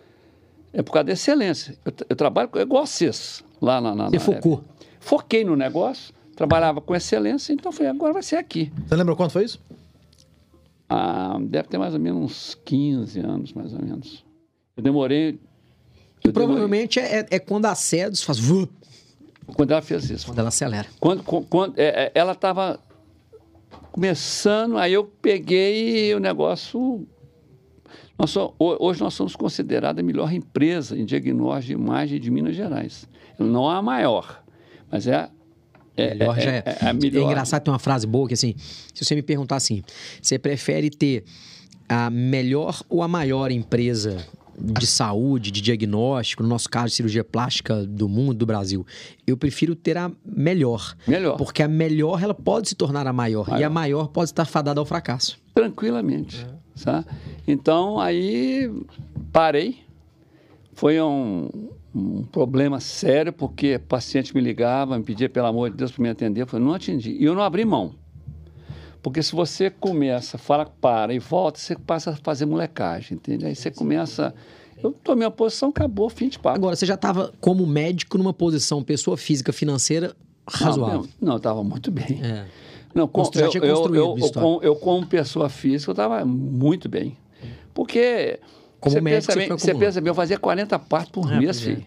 Speaker 3: é por causa da excelência. Eu, eu trabalho com- igual vocês, lá na... na
Speaker 2: Você
Speaker 3: na-
Speaker 2: focou.
Speaker 3: Foquei no negócio, trabalhava com excelência, então falei, agora vai ser aqui.
Speaker 1: Você lembra quanto foi isso?
Speaker 3: Ah, deve ter mais ou menos uns 15 anos, mais ou menos. Eu demorei.
Speaker 2: E
Speaker 3: eu demorei-
Speaker 2: provavelmente é, é- é quando a SEDOS faz...
Speaker 3: Quando ela fez isso.
Speaker 2: Quando ela acelera.
Speaker 3: Quando, quando, é, é, ela estava começando, aí eu peguei o negócio. Nós ho- hoje nós somos considerados a melhor empresa em diagnóstico de imagem de Minas Gerais. Não a maior, mas é a, é,
Speaker 2: Melhor
Speaker 3: é-
Speaker 2: já é.
Speaker 3: é- é a melhor.
Speaker 2: É engraçado ter uma frase boa que assim, se você me perguntar assim, você prefere ter a melhor ou a maior empresa de saúde, de diagnóstico, no nosso caso, cirurgia plástica do mundo, do Brasil? Eu prefiro ter a melhor.
Speaker 3: Melhor.
Speaker 2: Porque a melhor, ela pode se tornar a maior. E
Speaker 3: Maior.
Speaker 2: a maior pode estar fadada ao fracasso.
Speaker 3: tranquilamente. Sabe? Então, aí parei. Foi um, um problema sério, porque paciente me ligava, me pedia, pelo amor de Deus, para me atender. Eu falei, não atendi. E eu não abri mão. Porque se você começa, fala, para e volta, você passa a fazer molecagem, entende? Aí você começa. Eu tomei a posição, acabou, fim de papo.
Speaker 2: Agora, você já estava como médico numa posição pessoa física financeira razoável.
Speaker 3: Não, não, estava muito bem.
Speaker 2: É.
Speaker 3: Não, com,
Speaker 2: já
Speaker 3: eu,
Speaker 2: tinha
Speaker 3: eu,
Speaker 2: construído
Speaker 3: eu, eu, com- eu, como pessoa física, eu estava muito bem. Porque.
Speaker 2: Como
Speaker 3: você
Speaker 2: médico,
Speaker 3: pensa
Speaker 2: você
Speaker 3: você pensa bem, eu fazia 40 partos por
Speaker 2: É,
Speaker 3: mês,
Speaker 2: é.
Speaker 3: filho.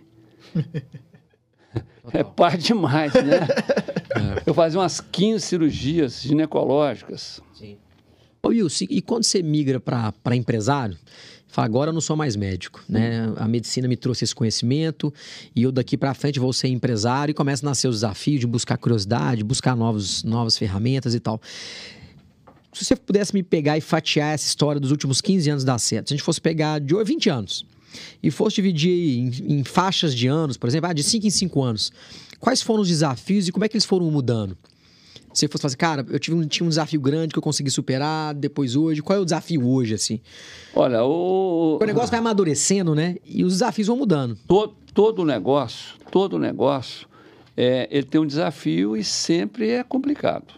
Speaker 3: É parte demais, né?
Speaker 2: É.
Speaker 3: Eu fazia umas 15 cirurgias ginecológicas.
Speaker 2: Ô Wilson, e quando você migra para empresário, Fala, agora eu não sou mais médico, né? A medicina me trouxe esse conhecimento e eu daqui para frente vou ser empresário e começa a nascer os desafios de buscar curiosidade, buscar novos, novas ferramentas e tal. Se você pudesse me pegar e fatiar essa história dos últimos 15 anos da certo, se a gente fosse pegar de 20 anos e fosse dividir em, em faixas de anos, por exemplo, ah, de 5 em 5 anos, quais foram os desafios e como é que eles foram mudando? Se você fosse falar assim, cara, eu tive um, tinha um desafio grande que eu consegui superar, depois hoje. Qual é o desafio hoje, assim?
Speaker 3: Olha, o.
Speaker 2: O negócio vai amadurecendo, né? E os desafios vão mudando.
Speaker 3: Todo, todo negócio, todo negócio, é, ele tem um desafio e sempre é complicado.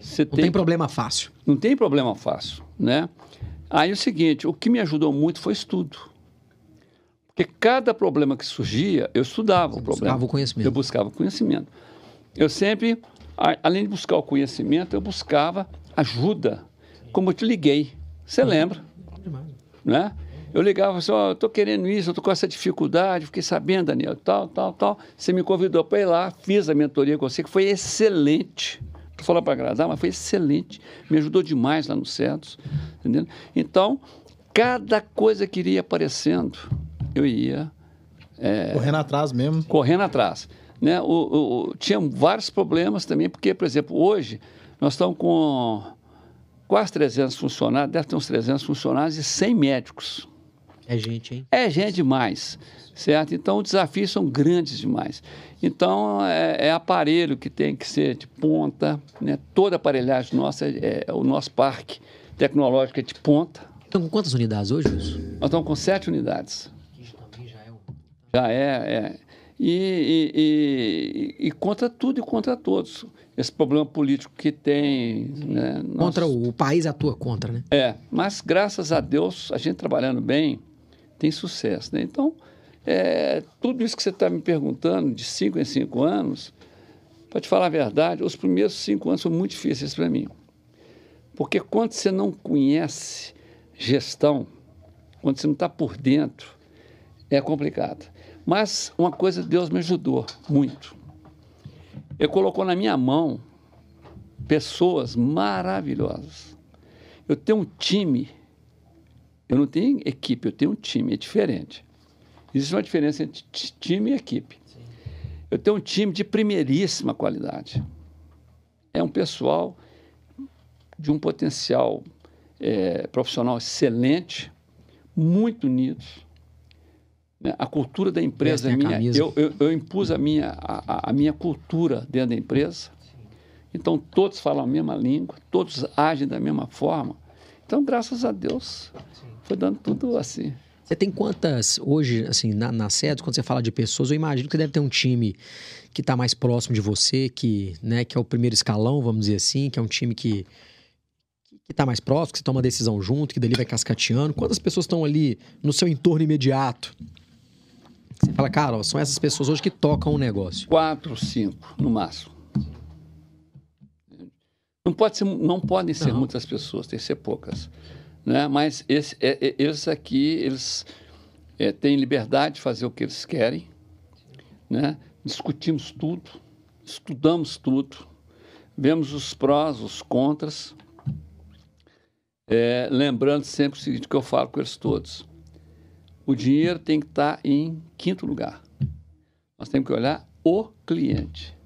Speaker 2: Você não tem, tem problema fácil.
Speaker 3: Não tem problema fácil, né? Aí é o seguinte, o que me ajudou muito foi estudo. Porque cada problema que surgia, eu estudava o problema.
Speaker 2: Buscava o conhecimento.
Speaker 3: Eu buscava conhecimento. Eu sempre além de buscar o conhecimento, eu buscava ajuda. Como eu te liguei. Você lembra? Né? Eu ligava assim, ó, oh, eu estou querendo isso, eu estou com essa dificuldade, fiquei sabendo, Daniel, tal, tal, tal. Você me convidou para ir lá, fiz a mentoria com você, que foi excelente. Estou falando para agradar, mas foi excelente. Me ajudou demais lá no CEDOS. Entendeu? Então, cada coisa que iria aparecendo, eu ia...
Speaker 1: É, correndo atrás mesmo.
Speaker 3: Correndo atrás. Né? O, o, tinha vários problemas também, porque, por exemplo, hoje nós estamos com quase 300 funcionários, deve ter uns 300 funcionários e 100 médicos.
Speaker 2: É gente, hein?
Speaker 3: É gente demais, certo? Então, os desafios são grandes demais. Então, é, é aparelho que tem que ser de ponta, né? Toda aparelhagem nossa, é, é, o nosso parque tecnológico é de ponta.
Speaker 2: Estão com quantas unidades hoje, Wilson?
Speaker 3: Nós estamos com sete unidades. já é. Já é, é e, e, e, contra tudo e contra todos. Esse problema político que tem. Né,
Speaker 2: contra o, o país atua contra, né?
Speaker 3: É, mas graças a Deus, a gente trabalhando bem, tem sucesso. Né? Então, é, tudo isso que você está me perguntando, de cinco em cinco anos, para te falar a verdade, os primeiros cinco anos foram muito difíceis para mim. Porque quando você não conhece gestão, quando você não está por dentro, é complicado. Mas uma coisa Deus me ajudou muito. Ele colocou na minha mão pessoas maravilhosas. Eu tenho um time, eu não tenho equipe, eu tenho um time, é diferente. Existe uma diferença entre time e equipe. Eu tenho um time de primeiríssima qualidade. É um pessoal de um potencial é, profissional excelente, muito unidos? A cultura da empresa é minha. Eu, eu, eu, impus a minha, a, a, minha cultura dentro da empresa. Então, todos falam a mesma língua, todos agem da mesma forma. Então, graças a Deus, foi dando tudo assim.
Speaker 2: Você tem quantas, hoje, assim, na, na sede, quando você fala de pessoas, eu imagino que deve ter um time que está mais próximo de você, que, né, que é o primeiro escalão, vamos dizer assim, que é um time que que está mais próximo, que você toma uma decisão junto, que dali vai cascateando. Quantas pessoas estão ali no seu entorno imediato? Você fala, cara, ó, são essas pessoas hoje que tocam o negócio.
Speaker 3: Quatro, cinco, no máximo. Não, pode ser, não podem ser muitas pessoas, tem que ser poucas. Né? Mas esse, é, é, esses aqui, eles é, têm liberdade de fazer o que eles querem. Né? Discutimos tudo, estudamos tudo, vemos os prós, os contras. É, lembrando sempre o seguinte que eu falo com eles todos o dinheiro tem que estar em quinto lugar. Nós temos que olhar o cliente.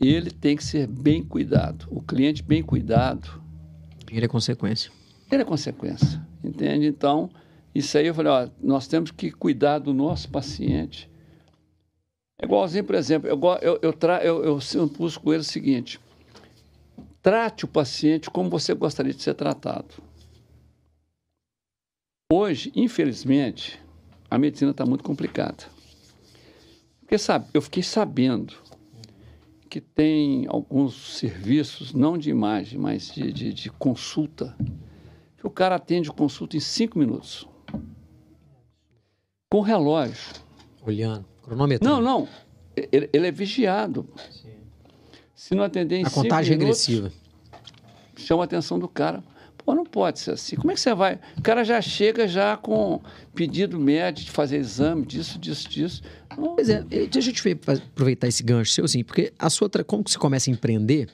Speaker 3: Ele tem que ser bem cuidado. O cliente bem cuidado.
Speaker 2: Ele é consequência.
Speaker 3: Ele é consequência. Entende? Então, isso aí eu falei, ó, nós temos que cuidar do nosso paciente. É igualzinho, por exemplo, eu, eu, eu, tra, eu, eu, eu pus com ele o seguinte: trate o paciente como você gostaria de ser tratado. Hoje, infelizmente, a medicina está muito complicada. Porque sabe, eu fiquei sabendo que tem alguns serviços, não de imagem, mas de, de, de consulta, que o cara atende consulta em cinco minutos. Com relógio.
Speaker 2: Olhando, cronômetro.
Speaker 3: Não, não. Ele, ele é vigiado. Sim. Se não atender em a cinco contagem minutos, regressiva. Chama a atenção do cara. Pô, não pode ser assim. Como é que você vai? O cara já chega já com pedido médico de fazer exame disso, disso, disso.
Speaker 2: Pois é, deixa eu te aproveitar esse gancho seu, assim, porque a sua, como que você começa a empreender,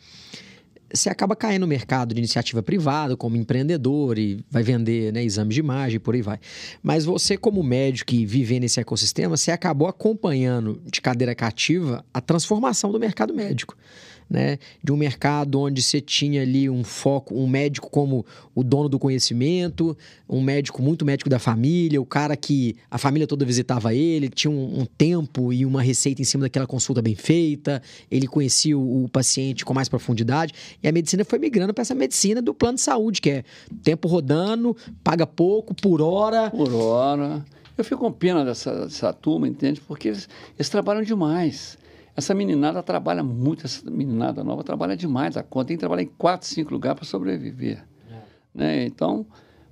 Speaker 2: você acaba caindo no mercado de iniciativa privada, como empreendedor, e vai vender né, exames de imagem e por aí vai. Mas você, como médico que vive nesse ecossistema, você acabou acompanhando de cadeira cativa a transformação do mercado médico né? De um mercado onde você tinha ali um foco, um médico como o dono do conhecimento, um médico muito médico da família, o cara que a família toda visitava ele, tinha um, um tempo e uma receita em cima daquela consulta bem feita, ele conhecia o, o paciente com mais profundidade, e a medicina foi migrando para essa medicina do plano de saúde, que é tempo rodando, paga pouco, por hora.
Speaker 3: Por hora. Eu fico com pena dessa, dessa turma, entende? Porque eles, eles trabalham demais. Essa meninada trabalha muito, essa meninada nova trabalha demais a conta, tem que trabalhar em quatro, cinco lugares para sobreviver. É. Né? Então,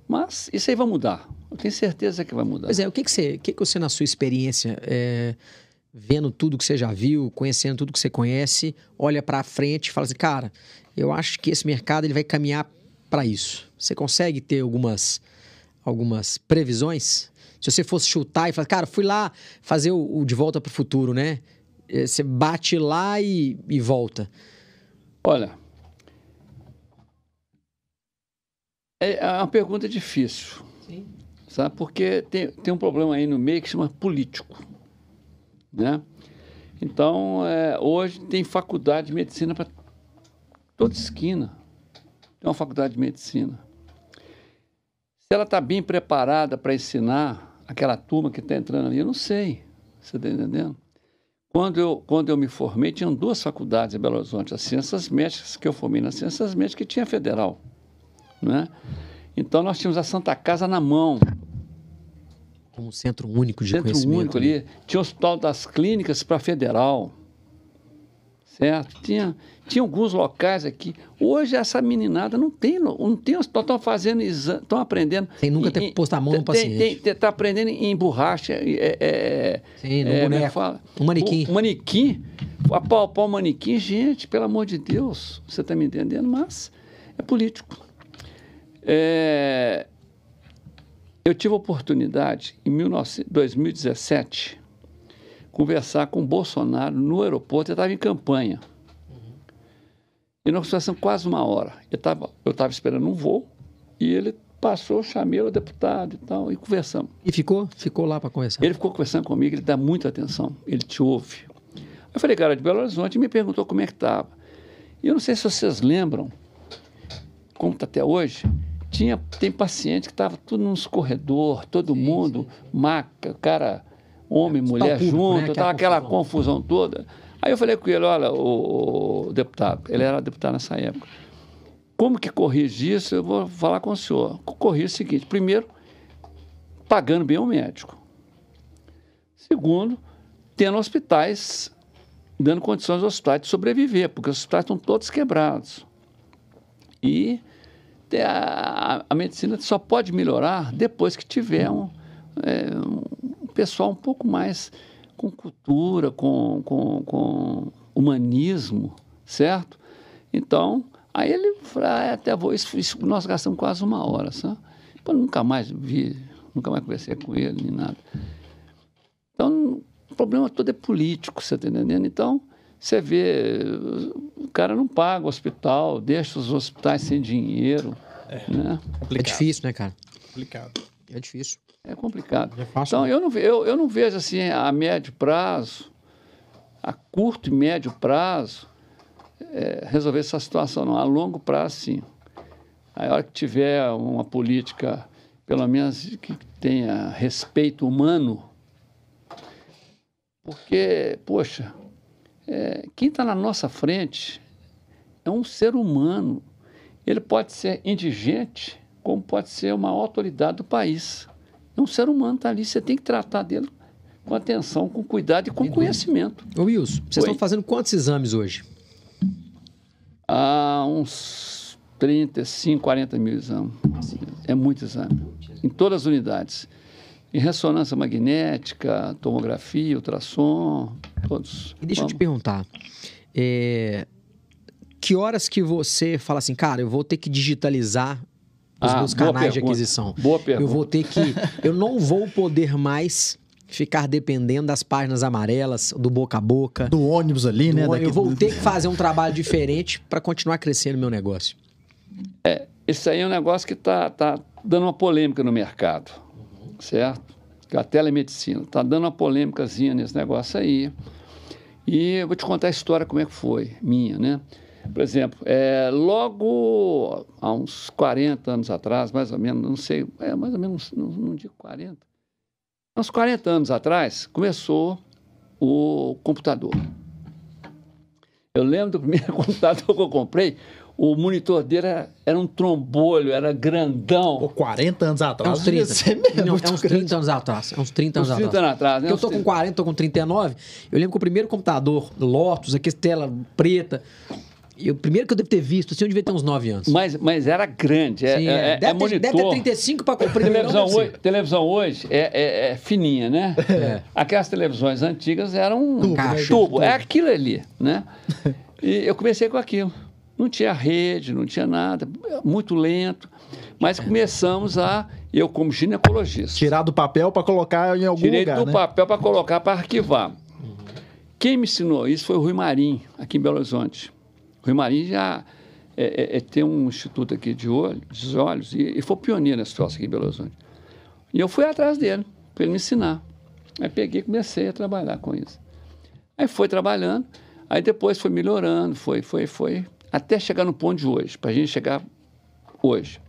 Speaker 3: mas isso aí vai mudar. Eu tenho certeza que vai mudar.
Speaker 2: Pois é, o que, que, você, o que, que você, na sua experiência, é, vendo tudo que você já viu, conhecendo tudo que você conhece, olha para frente e fala assim, cara, eu acho que esse mercado ele vai caminhar para isso. Você consegue ter algumas, algumas previsões? Se você fosse chutar e falar, cara, fui lá fazer o, o De Volta para o Futuro, né? É, você bate lá e, e volta?
Speaker 3: Olha, é, é uma pergunta difícil. Sim. Sabe? Porque tem, tem um problema aí no meio que chama político. Né? Então, é, hoje tem faculdade de medicina para toda esquina. Tem uma faculdade de medicina. Se ela está bem preparada para ensinar aquela turma que está entrando ali, eu não sei. Você está entendendo? Quando eu, quando eu me formei, tinham duas faculdades em Belo Horizonte, as ciências médicas, que eu formei nas ciências médicas, que tinha federal. Né? Então, nós tínhamos a Santa Casa na mão.
Speaker 2: Como um centro único de
Speaker 3: centro
Speaker 2: conhecimento.
Speaker 3: Centro único ali. Tinha o Hospital das Clínicas para federal certo? Tinha, tinha alguns locais aqui. Hoje essa meninada não tem, não tem, estão fazendo estão aprendendo.
Speaker 2: Sem nunca ter posto a mão no paciente.
Speaker 3: Está aprendendo em borracha. É, é,
Speaker 2: Sim, no é, é boneco. Fala? Um manequim.
Speaker 3: Um manequim. Apalpar o manequim, gente, pelo amor de Deus, você está me entendendo? Mas é político. É, eu tive a oportunidade, em 19, 2017, conversar com o Bolsonaro no aeroporto, ele estava em campanha. E nós conversamos quase uma hora. Eu estava eu tava esperando um voo e ele passou, chamei o deputado e tal, e conversamos.
Speaker 2: E ficou? Ficou lá para conversar?
Speaker 3: Ele ficou conversando comigo, ele dá muita atenção, ele te ouve. Eu falei, cara, de Belo Horizonte, e me perguntou como é que estava. E eu não sei se vocês lembram, como está até hoje, tinha, tem paciente que estava tudo nos corredores, todo sim, mundo, sim. maca, cara homem, é, mulher público, junto, né? tava aquela confusão toda. Aí eu falei com ele, olha, o, o, deputado, ele era deputado nessa época, como que corrige isso? Eu vou falar com o senhor. Corrige o seguinte, primeiro, pagando bem o médico. Segundo, tendo hospitais, dando condições aos hospitais de sobreviver, porque os hospitais estão todos quebrados. E a, a medicina só pode melhorar depois que tiver um, é, pessoal um pouco mais com cultura, com, com, com humanismo, certo? Então, aí ele falou, ah, até vou, isso, isso, nós gastamos quase uma hora, sabe? Eu nunca mais vi, nunca mais conversei com ele, nem nada. Então, o problema todo é político, você está entendendo? Então, você vê, o cara não paga o hospital, deixa os hospitais sem dinheiro. É, né?
Speaker 2: é difícil, né, cara?
Speaker 1: Complicado.
Speaker 2: É difícil.
Speaker 3: É complicado. É fácil, então, né? eu, não, eu, eu não vejo assim a médio prazo, a curto e médio prazo, é, resolver essa situação, não. A longo prazo, sim. A hora que tiver uma política, pelo menos que tenha respeito humano, porque, poxa, é, quem está na nossa frente é um ser humano. Ele pode ser indigente, como pode ser uma autoridade do país. É um ser humano, está ali, você tem que tratar dele com atenção, com cuidado e com conhecimento.
Speaker 2: Ô Wilson, vocês Oi. estão fazendo quantos exames hoje?
Speaker 3: Há uns 35, 40 mil exames. É muito exame. Em todas as unidades. Em ressonância magnética, tomografia, ultrassom, todos.
Speaker 2: E deixa Vamos. eu te perguntar. É, que horas que você fala assim, cara, eu vou ter que digitalizar os ah, meus canais de aquisição.
Speaker 3: Boa pergunta.
Speaker 2: Eu vou ter que. eu não vou poder mais ficar dependendo das páginas amarelas, do boca a boca.
Speaker 1: Do ônibus ali,
Speaker 2: do
Speaker 1: né?
Speaker 2: ônibus. Eu vou ter que fazer um trabalho diferente para continuar crescendo meu negócio.
Speaker 3: Isso aí é um negócio que está tá dando uma polêmica no mercado, certo? Que é a telemedicina. Está dando uma polêmicazinha nesse negócio aí. E eu vou te contar a história como é que foi, minha, né? Por exemplo, é, logo há uns 40 anos atrás, mais ou menos, não sei, é mais ou menos, não, não digo 40, uns 40 anos atrás, começou o computador. Eu lembro do primeiro computador que eu comprei, o monitor dele era, era um trombolho, era grandão.
Speaker 1: Pô, 40 anos
Speaker 2: É
Speaker 1: atrás.
Speaker 2: uns
Speaker 1: devia
Speaker 2: 30.
Speaker 1: ser mesmo
Speaker 2: Não, é uns
Speaker 1: grande.
Speaker 2: 30 anos atrás. É uns 30 anos
Speaker 3: Uns 30
Speaker 2: atrás.
Speaker 3: anos atrás, né?
Speaker 2: Eu
Speaker 3: Uns
Speaker 2: tô com
Speaker 3: 30.
Speaker 2: 40, tô com 39. Eu lembro que o primeiro computador Lotus, aqui tela preta, e o primeiro que eu devo ter visto, assim, eu devia ter uns 9 anos.
Speaker 3: Mas, mas era grande, é,
Speaker 2: Sim,
Speaker 3: é,
Speaker 2: é.
Speaker 3: é
Speaker 2: deve, ter,
Speaker 3: monitor.
Speaker 2: deve ter 35 para primeiro.
Speaker 3: Televisão hoje, televisão hoje é, é- é fininha, né?
Speaker 2: É.
Speaker 3: Aquelas televisões antigas eram um
Speaker 2: Tubo,
Speaker 3: tubo.
Speaker 2: né?
Speaker 3: tubo. É aquilo ali, né? E eu comecei com aquilo. Não tinha rede, não tinha nada, muito lento. Mas começamos a, eu como ginecologista,
Speaker 1: Tirar do papel pra colocar em algum
Speaker 3: tirei
Speaker 1: lugar,
Speaker 3: do
Speaker 1: né?
Speaker 3: papel para colocar para arquivar. Quem me ensinou isso foi o Rui Marim, aqui em Belo Horizonte. Rui Marim já é, é- é- tem um instituto aqui de olho, de olhos e, e foi pioneiro nesse troço aqui em Belo Horizonte. E eu fui atrás dele, para ele me ensinar. Aí peguei e comecei a trabalhar com isso. Aí foi trabalhando, aí depois foi melhorando, foi, foi, foi, até chegar no ponto de hoje, para a gente chegar hoje.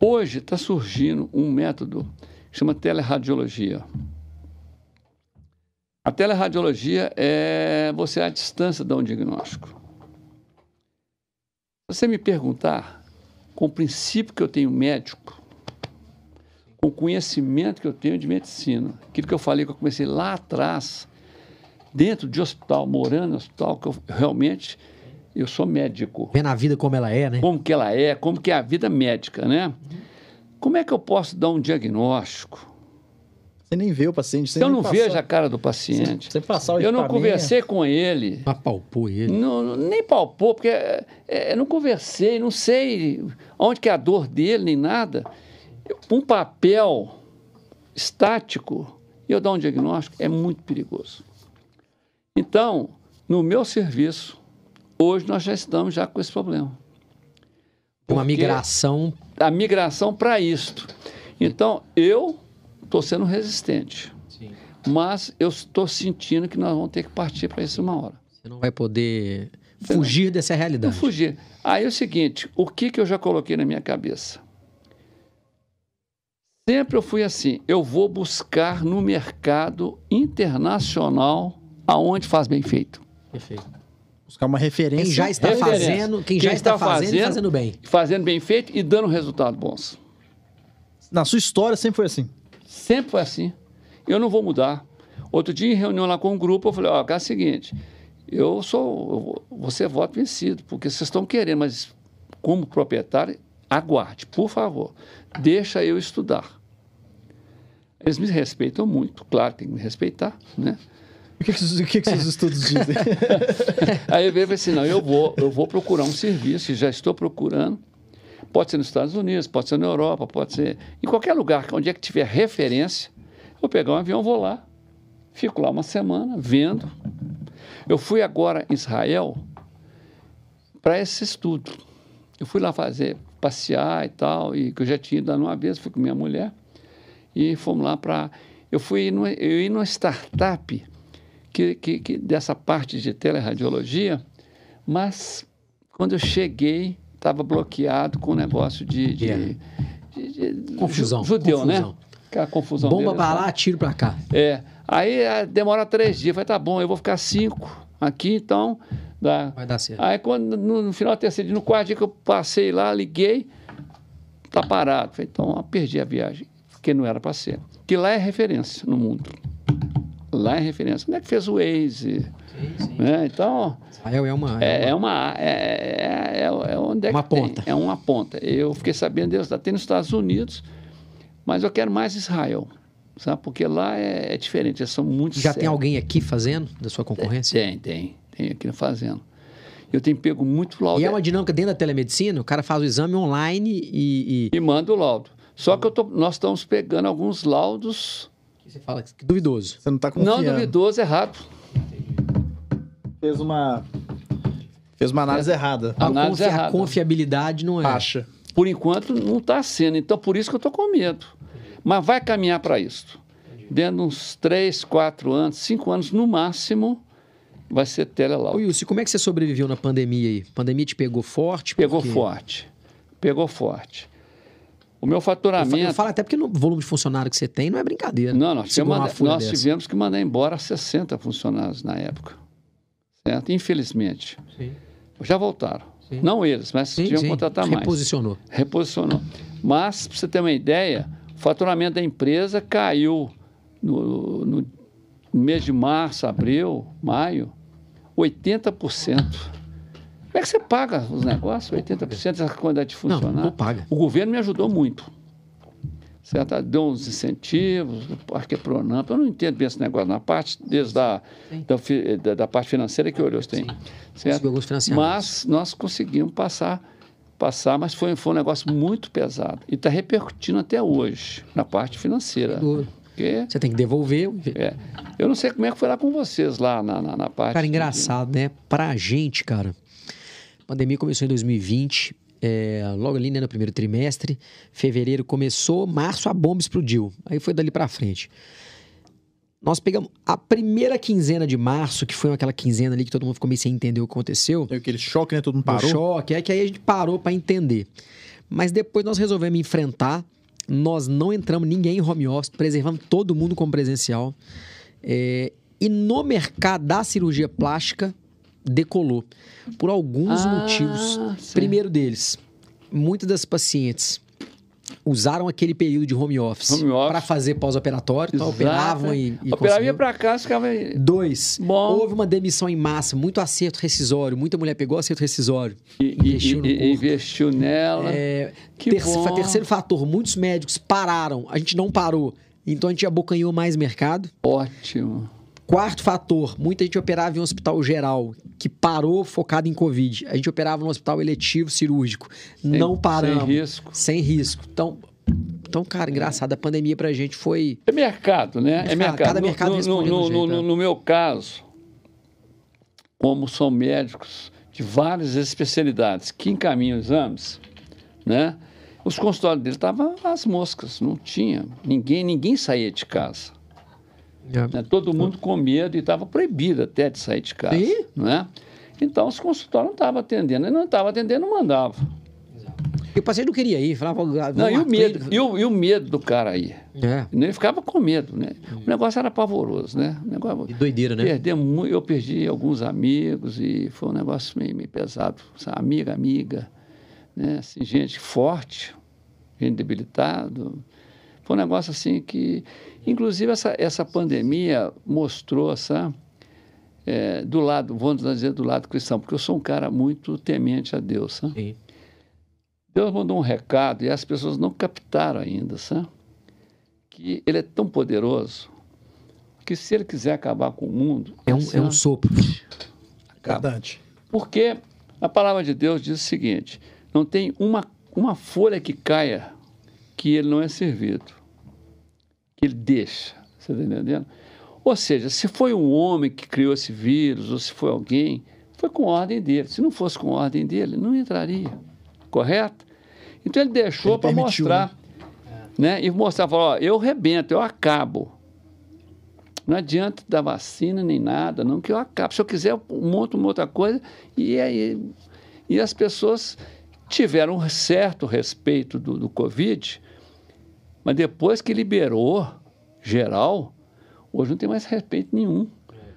Speaker 3: Hoje está surgindo um método que chama teleradiologia. A teleradiologia é você à distância dar um diagnóstico. Se você me perguntar, com o princípio que eu tenho médico, com o conhecimento que eu tenho de medicina, aquilo que eu falei que eu comecei lá atrás, dentro de hospital, morando no hospital, que eu realmente eu sou médico
Speaker 2: Vendo a vida como ela é, né?
Speaker 3: como que ela é, como que é a vida médica, né? Como é que eu posso dar um diagnóstico?
Speaker 1: Você nem vê o paciente. Você
Speaker 3: eu não
Speaker 1: passar-
Speaker 3: vejo a cara do paciente,
Speaker 1: Você passar o
Speaker 3: eu não conversei com ele,
Speaker 2: Apalpou ele.
Speaker 3: não, nem palpou, porque é, é, eu não conversei, não sei onde que é a dor dele, nem nada. Um papel estático e eu dar um diagnóstico é muito perigoso. Então, no meu serviço, hoje nós já estamos já com esse problema.
Speaker 2: Uma migração.
Speaker 3: a migração para isto. Então, eu estou sendo resistente, mas eu estou sentindo que nós vamos ter que partir para isso uma hora.
Speaker 2: Você não vai poder fugir dessa
Speaker 3: Não
Speaker 2: realidade.
Speaker 3: fugir. Aí é o seguinte, o que, que eu já coloquei na minha cabeça? Sempre eu fui assim, eu vou buscar no mercado internacional aonde faz bem feito.
Speaker 2: Perfeito.
Speaker 1: Buscar uma referência.
Speaker 2: Quem já está
Speaker 3: Referência.
Speaker 2: fazendo, quem,
Speaker 3: Quem
Speaker 2: já está,
Speaker 3: está
Speaker 2: fazendo, e
Speaker 3: fazendo-
Speaker 2: fazendo bem.
Speaker 3: Fazendo bem feito e dando resultados bons.
Speaker 1: Na sua história sempre foi assim.
Speaker 3: Sempre foi assim. Eu não vou mudar. Outro dia, em reunião lá com um grupo, eu falei: Ó, é o seguinte, eu sou. eu Você é voto vencido, porque vocês estão querendo, mas como proprietário, aguarde, por favor. Deixa eu estudar. Eles me respeitam muito, claro, tem que me respeitar, né?
Speaker 1: O que, que, esses- o que que esses estudos dizem?
Speaker 3: Aí eu falei assim, não, eu vou, eu vou procurar um serviço, já estou procurando. Pode ser nos Estados Unidos, pode ser na Europa, pode ser em qualquer lugar, onde é que tiver referência. Vou pegar um avião, vou lá, fico lá uma semana, vendo. Eu fui agora em Israel para esse estudo. Eu fui lá fazer, passear e tal, e que eu já tinha ido lá numa vez, fui com minha mulher, e fomos lá para... Eu fui numa, eu ia numa startup que, que, que dessa parte de teleradiologia, mas quando eu cheguei, estava bloqueado com o negócio de, de,
Speaker 2: Yeah.
Speaker 3: de- de-
Speaker 2: Confusão,
Speaker 3: ju- judeu,
Speaker 2: confusão.
Speaker 3: né? Aquela confusão
Speaker 2: Bomba
Speaker 3: deles
Speaker 2: pra
Speaker 3: lá.
Speaker 2: tiro pra cá.
Speaker 3: É. Aí ah, demora três dias. Falei, tá bom, eu vou ficar cinco aqui, então. Dá.
Speaker 2: Vai dar certo.
Speaker 3: Aí quando no, no final do terceiro dia, no quarto dia que eu passei lá, liguei, tá parado. Falei, então eu perdi a viagem, porque não era para ser. Que lá é referência no mundo. Lá é referência. Como é que fez o Waze? Né? Então,
Speaker 2: Israel é uma.
Speaker 3: é, é uma. É, é, é, é onde é
Speaker 2: Uma
Speaker 3: que tem.
Speaker 2: ponta.
Speaker 3: É uma ponta. Eu fiquei sabendo deles, até nos Estados Unidos, mas eu quero mais Israel. Sabe? Porque lá é, é diferente, eles são muito
Speaker 2: Já tem
Speaker 3: sérios.
Speaker 2: alguém aqui fazendo da sua concorrência?
Speaker 3: Tem, tem. Tem aqui fazendo. Eu tenho pego muito laudo.
Speaker 2: E é uma dinâmica dentro da telemedicina, o cara faz o exame online e. e-
Speaker 3: E manda o laudo. Só que eu tô- nós estamos pegando alguns laudos
Speaker 2: Você fala que duvidoso.
Speaker 1: Você não tá confiando.
Speaker 3: Não duvidoso, errado.
Speaker 1: Fez uma... Fez uma análise errada.
Speaker 2: A,
Speaker 3: Análise
Speaker 2: confi- a
Speaker 3: errada.
Speaker 2: confiabilidade não é.
Speaker 1: Acha.
Speaker 3: Por enquanto, não está sendo. Então, por isso que eu estou com medo. Mas vai caminhar para isso. Dentro de uns 3, 4 anos, 5 anos no máximo, vai ser
Speaker 2: Ô,
Speaker 3: telelau.
Speaker 2: Wilson, como é que você sobreviveu na pandemia aí? A pandemia te pegou forte?
Speaker 3: Pegou forte. Pegou forte. O meu
Speaker 2: Eu fa-
Speaker 3: faturamento.
Speaker 2: Eu falo até porque no volume de funcionário que você tem não é brincadeira.
Speaker 3: Não, nós,
Speaker 2: uma
Speaker 3: nós
Speaker 2: dessa.
Speaker 3: tivemos que mandar embora 60 funcionários na época. Certo? Infelizmente.
Speaker 2: Sim.
Speaker 3: Já voltaram.
Speaker 2: Sim.
Speaker 3: Não eles, mas
Speaker 2: Sim,
Speaker 3: contratar mais.
Speaker 2: Reposicionou.
Speaker 3: Reposicionou. Mas, para você ter uma ideia, o faturamento da empresa caiu no, no mês de março, abril, maio, 80%. Como é que você paga os negócios? 80% dessa quantidade de
Speaker 2: Não,
Speaker 3: funcionários?
Speaker 2: não paga.
Speaker 3: O governo me ajudou muito. Certo? Deu uns incentivos, o Parque Pronamp. Eu não entendo bem esse negócio. Na parte, desde a, da, da, da parte financeira que olhou tem. Certo? Mas nós conseguimos passar, passar mas foi, foi um negócio muito pesado. E está repercutindo até hoje na parte financeira. Porque,
Speaker 2: Você tem que devolver.
Speaker 3: é, eu não sei como é que foi lá com vocês, lá na, na, na parte.
Speaker 2: Cara, engraçado, né? Pra gente, cara, a pandemia começou em 2020, é, logo ali né, no primeiro trimestre. Fevereiro começou, março a bomba explodiu. Aí foi dali pra frente. Nós pegamos a primeira quinzena de março, que foi aquela quinzena ali que todo mundo ficou meio sem entender o que aconteceu.
Speaker 1: Deu aquele choque, né? Todo mundo
Speaker 2: Parou.
Speaker 1: parou.
Speaker 2: choque, é que aí a gente parou pra entender. Mas depois nós resolvemos enfrentar. Nós não entramos ninguém em home office, preservamos todo mundo como presencial. É, e no mercado da cirurgia plástica decolou por alguns
Speaker 3: Ah,
Speaker 2: motivos.
Speaker 3: sim.
Speaker 2: Primeiro deles, muitas das pacientes usaram aquele período de home office,
Speaker 3: office.
Speaker 2: para fazer pós-operatório, então operavam e, e
Speaker 3: Operava ia
Speaker 2: conseguiam.
Speaker 3: para casa, ficava.
Speaker 2: Dois,
Speaker 3: Bom.
Speaker 2: houve uma demissão em massa, muito acerto rescisório, muita mulher pegou acerto rescisório,
Speaker 3: E,
Speaker 2: investiu
Speaker 3: e- e investiu nela.
Speaker 2: É, terce-. Terceiro fator, muitos médicos pararam, a gente não parou, então a gente abocanhou mais mercado.
Speaker 3: Ótimo.
Speaker 2: Quarto fator, muita gente operava em um hospital geral, que parou focado em Covid. A gente operava no hospital eletivo cirúrgico. não paramos.
Speaker 3: Sem risco.
Speaker 2: Sem risco. Então, então, cara, engraçado, a pandemia pra gente foi.
Speaker 3: É mercado, né?
Speaker 2: Mercado.
Speaker 3: É mercado.
Speaker 2: Cada
Speaker 3: No-
Speaker 2: mercado
Speaker 3: no,
Speaker 2: responde
Speaker 3: no, no-
Speaker 2: jeito,
Speaker 3: no-
Speaker 2: é.
Speaker 3: no meu caso, como são médicos de várias especialidades que encaminham exames, né? Os consultórios dele estavam às moscas, não tinha. Ninguém, ninguém saía de casa. Né? Todo mundo com medo e estava proibido até de sair de casa.
Speaker 2: Sim.
Speaker 3: Não é? Então os consultórios não estavam atendendo. Ele não estava atendendo, não mandava.
Speaker 2: E o paciente não queria ir, falava.
Speaker 3: Não,
Speaker 2: "Vamos
Speaker 3: e o medo,
Speaker 2: clínica."
Speaker 3: e o, e o medo do cara aí.
Speaker 2: É.
Speaker 3: Ele ficava com medo, né? O negócio era pavoroso, né? O negócio,
Speaker 2: E doideira, né?
Speaker 3: Perder eu perdi alguns amigos e foi um negócio meio, meio pesado. sabe? Amiga, amiga, né? Assim, gente forte, gente debilitado. Foi um negócio assim que, inclusive, essa, essa pandemia mostrou essa é, do lado, vamos dizer, do lado cristão, porque eu sou um cara muito temente a Deus, sabe?
Speaker 2: Sim.
Speaker 3: Deus mandou um recado e as pessoas não captaram ainda, sabe? Que ele é tão poderoso que se ele quiser acabar com o mundo,
Speaker 2: É um,
Speaker 3: assim,
Speaker 2: é um sopro.
Speaker 3: acaba.
Speaker 1: Verdade.
Speaker 3: Porque a palavra de Deus diz o seguinte: não tem uma, uma folha que caia que ele não é servido, que ele deixa. Você está entendendo? Ou seja, se foi um homem que criou esse vírus, ou se foi alguém, foi com ordem dele. Se não fosse com ordem dele, não entraria. Correto? Então ele deixou para mostrar. Né? E mostrar, falar, ó, eu rebento, eu acabo. Não adianta dar vacina nem nada, não, que eu acabo. Se eu quiser, eu monto uma outra coisa. E aí e as pessoas tiveram um certo respeito do, do Covid, mas depois que liberou geral, hoje não tem mais respeito nenhum.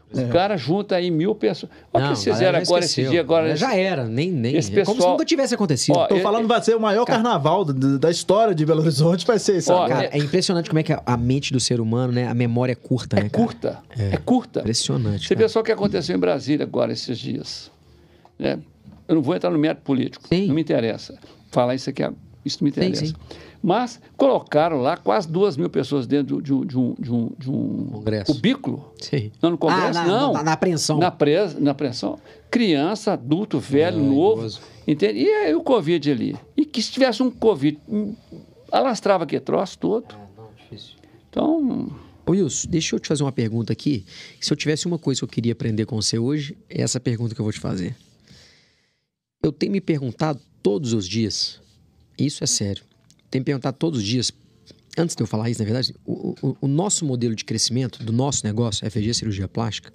Speaker 3: Os caras juntam aí mil pessoas. Olha o que vocês fizeram agora esse
Speaker 2: esqueceu.
Speaker 3: dia. Agora,
Speaker 2: Já era, nem. nem
Speaker 3: esse
Speaker 2: é como se
Speaker 3: pessoal-
Speaker 2: nunca tivesse acontecido.
Speaker 3: Ó,
Speaker 1: Tô
Speaker 3: É-
Speaker 1: falando que vai ser o maior carnaval da, da história de Belo Horizonte, vai ser isso.
Speaker 2: Cara, é impressionante como é que a- mente do ser humano, né? A memória é curta,
Speaker 3: é
Speaker 2: né? cara?
Speaker 3: curta. É, curta.
Speaker 2: Impressionante.
Speaker 3: Você
Speaker 2: cara.
Speaker 3: vê só o que aconteceu em Brasília agora esses dias. né? Eu não vou entrar no mérito político.
Speaker 2: Sim.
Speaker 3: Não me interessa. Falar isso aqui, isso me
Speaker 2: Sim,
Speaker 3: interessa.
Speaker 2: sim.
Speaker 3: Mas colocaram lá quase duas mil pessoas dentro de um, de um, de um, de um
Speaker 2: Congresso.
Speaker 3: cubículo.
Speaker 2: Sim.
Speaker 3: Não, no Congresso,
Speaker 2: Ah, na,
Speaker 3: não.
Speaker 2: Na, na apreensão.
Speaker 3: Na, presa, na pressão. Criança, adulto, velho,
Speaker 2: É,
Speaker 3: novo.
Speaker 2: idoso.
Speaker 3: Entende? E aí o Covid ali. E que se tivesse um Covid, hum, alastrava aquele troço todo.
Speaker 2: não, difícil.
Speaker 3: Então,
Speaker 2: Ô Wilson, deixa eu te fazer uma pergunta aqui. Se eu tivesse uma coisa que eu queria aprender com você hoje, é essa pergunta que eu vou te fazer. Eu tenho me perguntado todos os dias, isso é sério, tenho me perguntado todos os dias, antes de eu falar isso, na verdade, o, o, o nosso modelo de crescimento do nosso negócio, FG Cirurgia Plástica,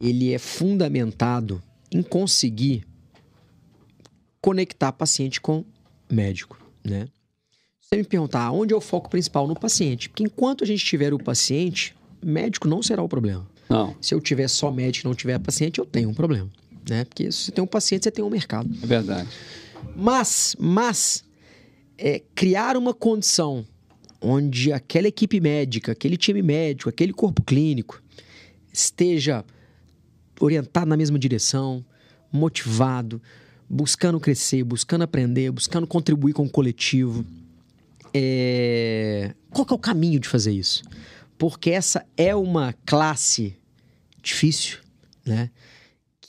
Speaker 2: ele é fundamentado em conseguir conectar paciente com médico, né? Você me perguntar onde é o foco principal no paciente, porque enquanto a gente tiver o paciente, médico não será o problema.
Speaker 3: Não,
Speaker 2: Se eu tiver só médico e não tiver paciente, eu tenho um problema, né? Porque se você tem um paciente, você tem um mercado.
Speaker 3: é verdade.
Speaker 2: Mas, mas é, criar uma condição onde aquela equipe médica, aquele time médico, aquele corpo clínico esteja orientado na mesma direção, motivado, buscando crescer, buscando aprender, buscando contribuir com o coletivo. É, Qual é o caminho de fazer isso? Porque essa é uma classe difícil, né?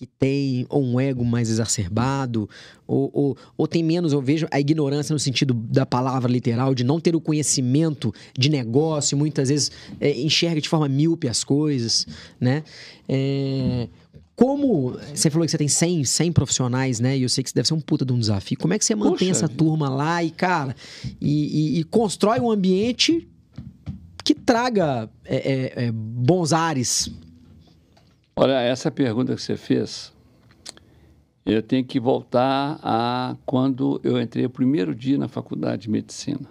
Speaker 2: Que tem ou um ego mais exacerbado, ou, ou, ou tem menos, eu vejo a ignorância no sentido da palavra literal, de não ter o conhecimento de negócio, muitas vezes é, enxerga de forma míope as coisas, né? É, como você falou que você tem 100, 100 profissionais, né? E eu sei que isso deve ser um puta de um desafio. Como é que você mantém
Speaker 3: Puxa
Speaker 2: essa
Speaker 3: vida.
Speaker 2: turma lá e, cara, e, e- e constrói um ambiente que traga é, é, é, bons ares?
Speaker 3: Olha, essa pergunta que você fez, eu tenho que voltar a quando eu entrei o primeiro dia na faculdade de medicina.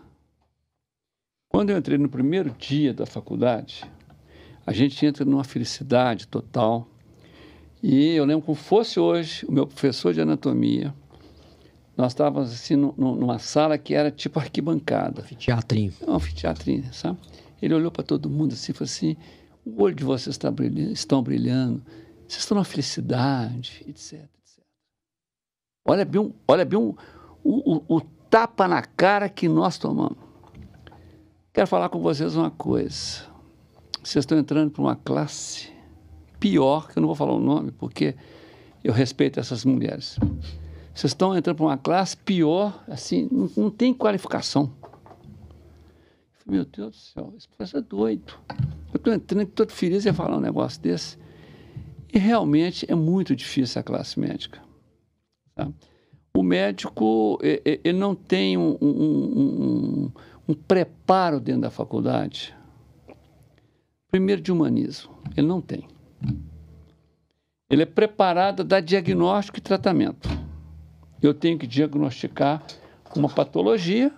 Speaker 3: Quando eu entrei no primeiro dia da faculdade, a gente entra numa felicidade total. E eu lembro como fosse hoje, o meu professor de anatomia, nós estávamos assim nu- nu- numa sala que era tipo arquibancada.
Speaker 2: Teatrinho.
Speaker 3: É um anfiteatrinho, sabe? Ele olhou para todo mundo assim e falou assim: o olho de vocês está brilhando, estão brilhando, vocês estão na felicidade, etc, etc. Olha bem, olha bem o, o- o tapa na cara que nós tomamos. Quero falar com vocês uma coisa. Vocês estão entrando para uma classe pior, que eu não vou falar o nome, porque eu respeito essas mulheres. Vocês estão entrando para uma classe pior, assim, não, não tem qualificação. Meu Deus do céu, esse professor é doido. Eu estou entrando todo feliz em falar um negócio desse. E realmente é muito difícil a classe médica. tá? O médico, ele não tem um- um- um- um preparo dentro da faculdade. Primeiro de humanismo, ele não tem. Ele é preparado a dar diagnóstico e tratamento. Eu tenho que diagnosticar uma patologia,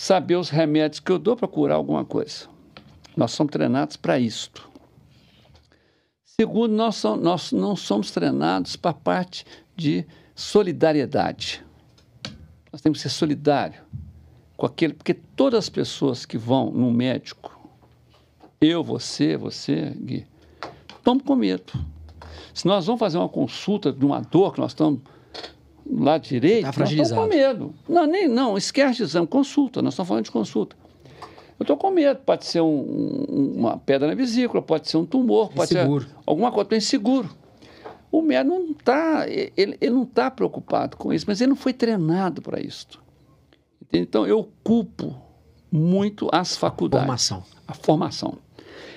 Speaker 3: saber os remédios que eu dou para curar alguma coisa. Nós somos treinados para isto. Segundo, nós, som- nós não somos treinados para a parte de solidariedade. Nós temos que ser solidário com aquele, porque todas as pessoas que vão no médico, eu, você, você, Gui, estamos com medo. Se nós vamos fazer uma consulta de uma dor que nós estamos lá direito,
Speaker 2: Tá
Speaker 3: nós estamos
Speaker 2: fragilizado.
Speaker 3: com medo. Não, nem, não, esquece de exame, consulta, nós estamos falando de consulta. Eu estou com medo, pode ser um- um- uma pedra na vesícula, pode ser um tumor, pode
Speaker 2: Inseguro.
Speaker 3: ser alguma coisa, estou inseguro. O médico não está, ele, ele não está preocupado com isso, mas ele não foi treinado para isso. Então, eu culpo muito as faculdades.
Speaker 2: Formação.
Speaker 3: A formação.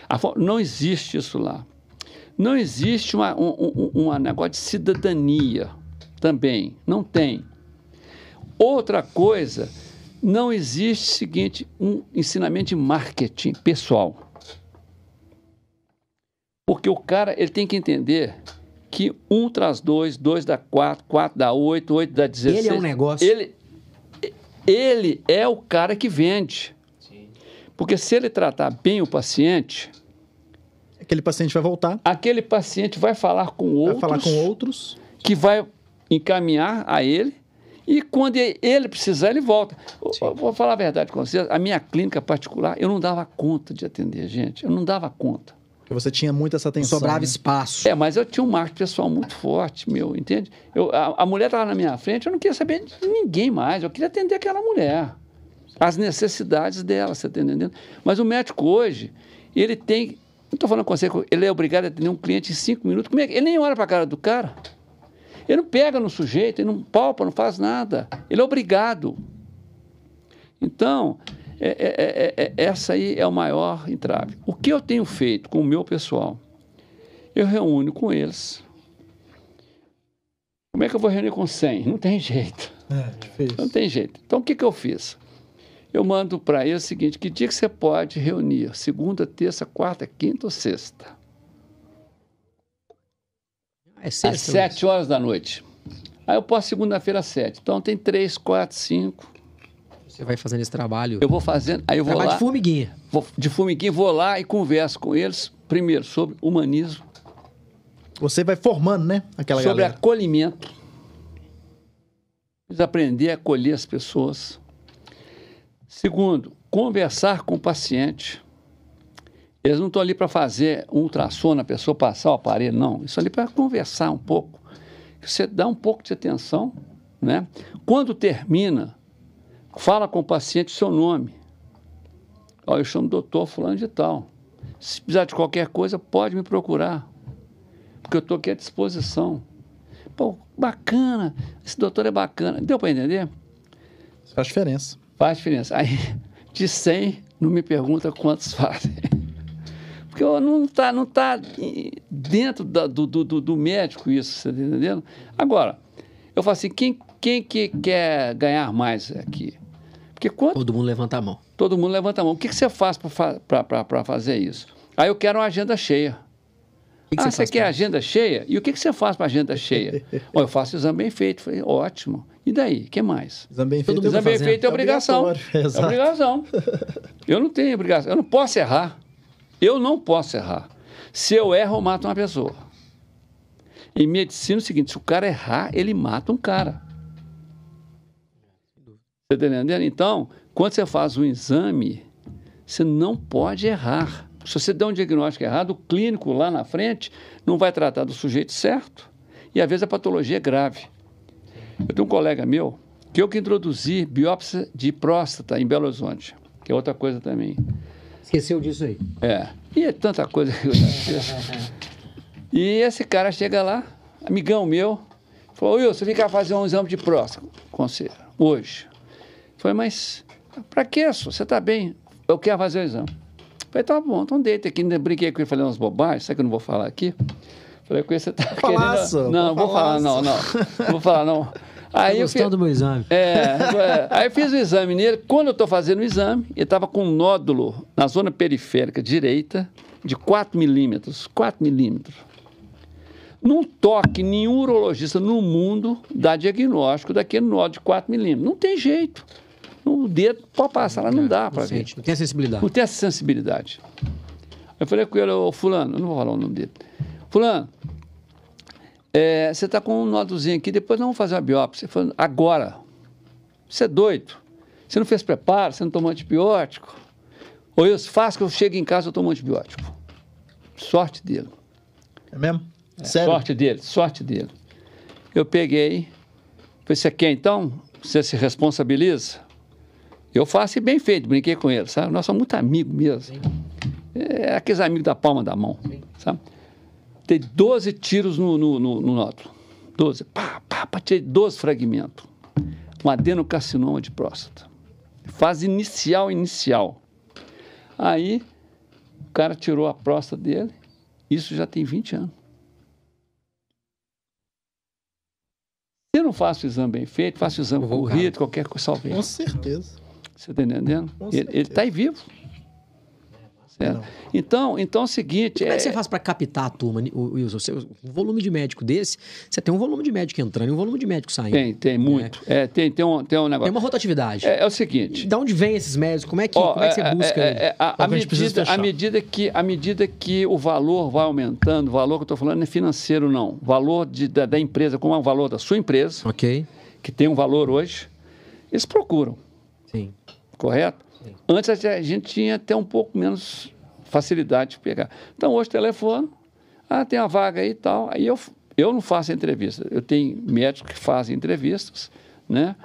Speaker 3: A for- Não existe isso lá. Não existe um negócio de cidadania também. Não tem. Outra coisa, não existe o seguinte, um ensinamento de marketing pessoal. Porque o cara ele tem que entender que um traz dois, dois dá quatro, quatro dá oito, oito dá dezesseis.
Speaker 2: Ele é um negócio.
Speaker 3: Ele, ele é o cara que vende. Porque se ele tratar bem o paciente,
Speaker 1: Aquele paciente vai voltar,
Speaker 3: aquele paciente vai falar com
Speaker 1: vai
Speaker 3: outros,
Speaker 1: falar com outros.
Speaker 3: que vai encaminhar a ele e quando ele precisar, ele volta. Eu Vou falar a verdade com vocês, a minha clínica particular, eu não dava conta de atender gente, eu não dava conta.
Speaker 1: Porque você tinha muito essa atenção.
Speaker 2: Sobrava
Speaker 1: né?
Speaker 2: espaço.
Speaker 3: É, mas eu tinha um marketing pessoal muito forte, meu, entende? Eu, a, a mulher estava na minha frente, eu não queria saber de ninguém mais, eu queria atender aquela mulher. As necessidades dela, você está entendendo? Mas o médico hoje, ele tem. Não estou falando com você, ele é obrigado a atender um cliente em cinco minutos. Como é que- ele nem olha para a cara do cara. Ele não pega no sujeito, ele não palpa, não faz nada. Ele é obrigado. Então, É, é, é, é, essa aí é o maior entrave. O que eu tenho feito com o meu pessoal? Eu reúno com eles. Como é que eu vou reunir com 100? Não tem jeito.
Speaker 1: É.
Speaker 3: Não tem jeito. Então, o que, que eu fiz? Eu mando para eles o seguinte: que dia que você pode reunir? Segunda, terça, quarta, quinta ou sexta?
Speaker 2: É
Speaker 3: Às
Speaker 2: sexta,
Speaker 3: sete horas da noite. Aí eu posso segunda-feira às sete. Então tem três, quatro, cinco.
Speaker 2: Você vai fazendo esse trabalho.
Speaker 3: Eu vou fazendo. Aí eu vou
Speaker 2: trabalho
Speaker 3: lá.
Speaker 2: de formiguinha.
Speaker 3: vou- de formiguinha, vou lá e converso com eles, primeiro, sobre humanismo,
Speaker 1: Você vai formando, né? Aquela
Speaker 3: sobre
Speaker 1: galera.
Speaker 3: acolhimento. Eles aprender a acolher as pessoas. Segundo, conversar com o paciente. Eles não estão ali para fazer um ultrassom na pessoa, passar o aparelho, não. Isso ali para conversar um pouco. Você dá um pouco de atenção, né? Quando termina, fala com o paciente o seu nome. Ó, eu chamo doutor fulano de tal. Se precisar de qualquer coisa, pode me procurar. Porque eu estou aqui à disposição. Pô, bacana, esse doutor é bacana. Deu para entender?
Speaker 1: Faz diferença.
Speaker 3: Faz diferença. Aí, de 100, não me pergunta quantos fazem. Porque não está não tá dentro da- do, do, do- médico isso, você está entendendo? Agora, eu falo assim, quem, quem que quer ganhar mais aqui? Porque quando
Speaker 2: Todo mundo levanta a mão.
Speaker 3: todo mundo levanta a mão, o que, que você faz para fazer isso? Aí eu quero uma agenda cheia.
Speaker 2: Que que
Speaker 3: ah,
Speaker 2: você
Speaker 3: quer
Speaker 2: pra-
Speaker 3: agenda cheia? E o que, que você faz para agenda cheia? Ó, eu faço exame bem feito. Falei, ótimo. E daí? O que mais?
Speaker 1: Exame bem
Speaker 2: Todo
Speaker 1: feito.
Speaker 2: mundo
Speaker 3: Exame bem feito é obrigação. É
Speaker 1: exato.
Speaker 3: obrigação. Eu não tenho obrigação. Eu não posso errar. Eu não posso errar. Se eu erro, eu mato uma pessoa. Em medicina é o seguinte: se o cara errar, ele mata um cara. Você está entendendo? Então, quando você faz um exame, você não pode errar. Se você der um diagnóstico errado, o clínico lá na frente não vai tratar do sujeito certo. E às vezes a patologia é grave. Eu tenho um colega meu que eu que introduzi biópsia de próstata em Belo Horizonte, que é outra coisa também.
Speaker 2: Esqueceu disso aí.
Speaker 3: É. E é tanta coisa que eu já fiz. E esse cara chega lá, amigão meu, falou, Wilson, vem cá fazer um exame de próstata com você, hoje. Falei, mas pra que isso? Você tá bem? Eu quero fazer o exame. Falei, tá bom, então deita aqui. Brinquei com ele, falei umas bobagens, sabe que eu não vou falar aqui? Falei com ele, você tá
Speaker 1: Falaço,
Speaker 3: querendo... Não, não vou falar não. Não vou falar não. Aí
Speaker 2: Tá
Speaker 3: eu fiz-
Speaker 2: do meu exame?
Speaker 3: é, é. aí eu fiz o exame nele. Quando eu estou fazendo o exame, ele estava com um nódulo na zona periférica direita de 4 milímetros. 4 milímetros. Num toque, nenhum urologista no mundo dá diagnóstico daquele nódulo de 4 milímetros. Não tem jeito. O dedo pode passar lá, não dá para
Speaker 2: Não
Speaker 3: ver.
Speaker 2: não tem a sensibilidade.
Speaker 3: Não tem essa sensibilidade. Eu falei com ele, ô fulano, eu não vou falar o nome dele. Fulano, é, você está com um nódulozinho aqui, depois nós vamos fazer uma biópsia. Falou, agora. Você é doido. Você não fez preparo, você não tomou antibiótico. Ou eu faço que eu chego em casa e eu tomo antibiótico. Sorte dele.
Speaker 1: É mesmo? Sério?
Speaker 3: Sorte dele, sorte dele. Eu peguei, falei, você quer então? Você se responsabiliza? Eu faço e bem feito, brinquei com ele, sabe? Nós somos muito amigos mesmo. É aqueles amigos da palma da mão, sabe? Tem 12 tiros no, no, no, no nódulo. 12. Pá, pá, pá, tirei 12 fragmentos. Um adenocarcinoma de próstata. Fase inicial, inicial. Aí, o cara tirou a próstata dele. Isso já tem 20 anos. Se eu não faço o exame bem feito, faço o exame corrido, qualquer coisa, salve.
Speaker 1: Com certeza.
Speaker 3: Você está entendendo?
Speaker 1: Com
Speaker 3: Ele está aí vivo. Certo? Então, então é o seguinte.
Speaker 2: Como é
Speaker 3: é-
Speaker 2: que você faz pra captar a turma, o- Wilson? Você- um volume de médico desse, você tem um volume de médico entrando e um volume de médico saindo.
Speaker 3: Tem, tem muito. É, tem, tem, um, tem um
Speaker 2: Tem
Speaker 3: negócio.
Speaker 2: uma rotatividade.
Speaker 3: É, é o seguinte.
Speaker 2: De onde vem esses médicos? Como é que,
Speaker 3: Ó,
Speaker 2: como é que você
Speaker 3: é,
Speaker 2: busca?
Speaker 3: é, é, a, a medida, a medida que a medida que o valor vai aumentando, o valor que eu estou falando não é financeiro não, o valor de, da, da empresa, como é o valor da sua empresa,
Speaker 2: Ok.
Speaker 3: que tem um valor hoje, eles procuram,
Speaker 2: Sim.
Speaker 3: correto? Antes a gente- tinha até um pouco menos facilidade de pegar. Então hoje telefone, ah, tem uma vaga aí e tal, aí eu eu não faço entrevista, eu tenho médicos que fazem entrevistas, né?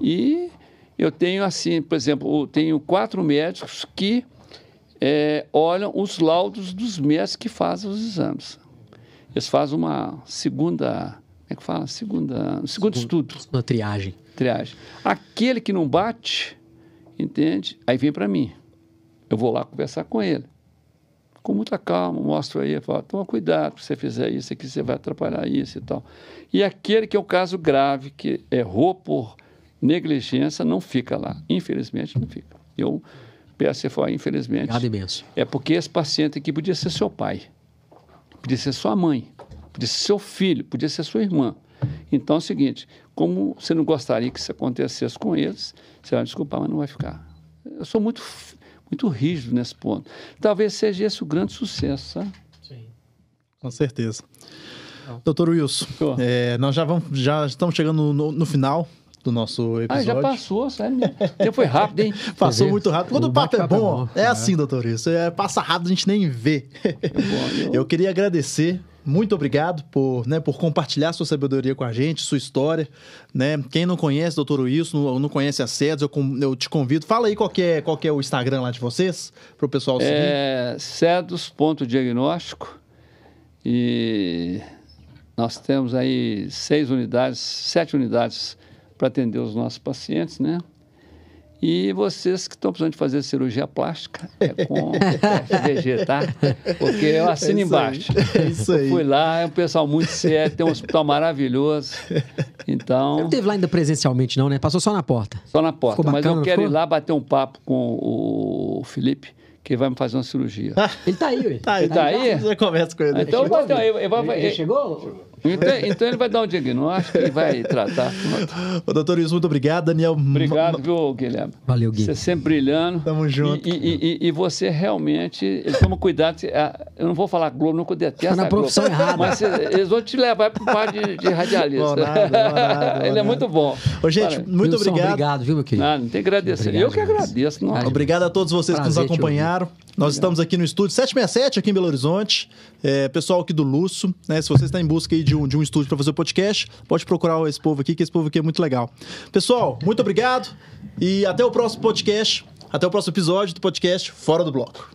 Speaker 3: E eu tenho assim, por exemplo, eu tenho quatro médicos que eh, olham os laudos dos médicos que fazem os exames. Eles fazem uma segunda, como é que fala? Segunda, um segundo estudo
Speaker 2: Na triagem.
Speaker 3: triagem. Aquele que não bate, Entende? Aí vem para mim. Eu vou lá conversar com ele. Com muita calma, mostro aí, falo, toma cuidado, se você fizer isso aqui, você vai atrapalhar isso e tal. E aquele que é o caso grave, que errou por negligência, não fica lá. Infelizmente, não fica. Eu peço você for, infelizmente.
Speaker 2: Obrigado imenso.
Speaker 3: É porque esse paciente aqui podia ser seu pai, podia ser sua mãe, podia ser seu filho, podia ser sua irmã. Então é o seguinte, como você não gostaria que isso acontecesse com eles, você vai desculpar, mas não vai ficar. Eu sou muito, muito rígido nesse ponto. Talvez seja esse o grande sucesso, sabe?
Speaker 1: Sim. Com certeza. Não. Doutor Wilson, é, nós já, vamos, já estamos chegando no, no final do nosso episódio.
Speaker 3: Ah, já passou, sério tempo foi rápido, hein?
Speaker 1: Passou muito rápido. Quando
Speaker 2: O
Speaker 1: o papo é
Speaker 2: é
Speaker 1: bom,
Speaker 2: bom.
Speaker 1: é,
Speaker 2: É.
Speaker 1: assim, doutor Wilson. É, passa rápido, a gente nem vê.
Speaker 3: bom, eu-
Speaker 1: Eu queria agradecer. Muito obrigado por, né, por compartilhar sua sabedoria com a gente, sua história. Né? Quem não conhece doutor Wilson, não, não conhece a SEDS, eu, eu te convido. Fala aí qual é, qual é o Instagram lá de vocês, para o pessoal seguir.
Speaker 3: É cedos.diagnóstico e nós temos aí seis unidades, sete unidades para atender os nossos pacientes, né? E vocês que estão precisando de fazer cirurgia plástica, é com FDG, tá? Porque eu assino
Speaker 1: É isso aí.
Speaker 3: embaixo.
Speaker 1: É isso aí.
Speaker 3: Eu fui lá, é um pessoal muito sério, tem um hospital maravilhoso. Então,
Speaker 2: Não teve lá ainda presencialmente, não, né? Passou só na porta.
Speaker 3: só na porta.
Speaker 2: Ficou
Speaker 3: Mas
Speaker 2: bacana,
Speaker 3: eu quero
Speaker 2: ficou?
Speaker 3: ir lá bater um papo com o Felipe, que vai me fazer uma cirurgia.
Speaker 2: Ele tá aí, ué.
Speaker 1: Tá,
Speaker 3: Ele tá aí?
Speaker 1: Você conversa com ele.
Speaker 3: Então, ele vai-
Speaker 2: Ele, ele chegou?
Speaker 3: Então, então ele vai dar um diagnóstico e vai tratar.
Speaker 1: Ô, doutor Wilson, muito obrigado. Daniel,
Speaker 3: Obrigado, viu, Guilherme?
Speaker 2: Valeu, Gui.
Speaker 3: Você sempre brilhando.
Speaker 1: Tamo junto.
Speaker 3: E, e- e- e você realmente. Ele toma cuidado. ah, Eu não vou falar Globo, não, que eu detesto.
Speaker 2: Tá na
Speaker 3: a Globo.
Speaker 2: profissão errada.
Speaker 3: Mas eles vão te levar para o par de, de radialista.
Speaker 1: Bom nada, bom nada, bom
Speaker 3: ele é muito bom.
Speaker 1: Ô, gente, muito
Speaker 2: Wilson,
Speaker 1: obrigado.
Speaker 2: Obrigado, viu, meu querido?
Speaker 3: Ah, não tem que agradecer.
Speaker 2: Obrigado
Speaker 3: eu que agradeço.
Speaker 1: Obrigado a todos vocês que
Speaker 2: Prazer
Speaker 1: nos
Speaker 2: te
Speaker 1: acompanharam. Nós estamos aqui no estúdio 767, aqui em Belo Horizonte. É, pessoal aqui do Lúcio, né? Se você está em busca aí de um, de um estúdio para fazer o podcast, pode procurar esse povo aqui, que esse povo aqui é muito legal. Pessoal, muito obrigado e até o próximo podcast. Até o próximo episódio do podcast Fora do Bloco.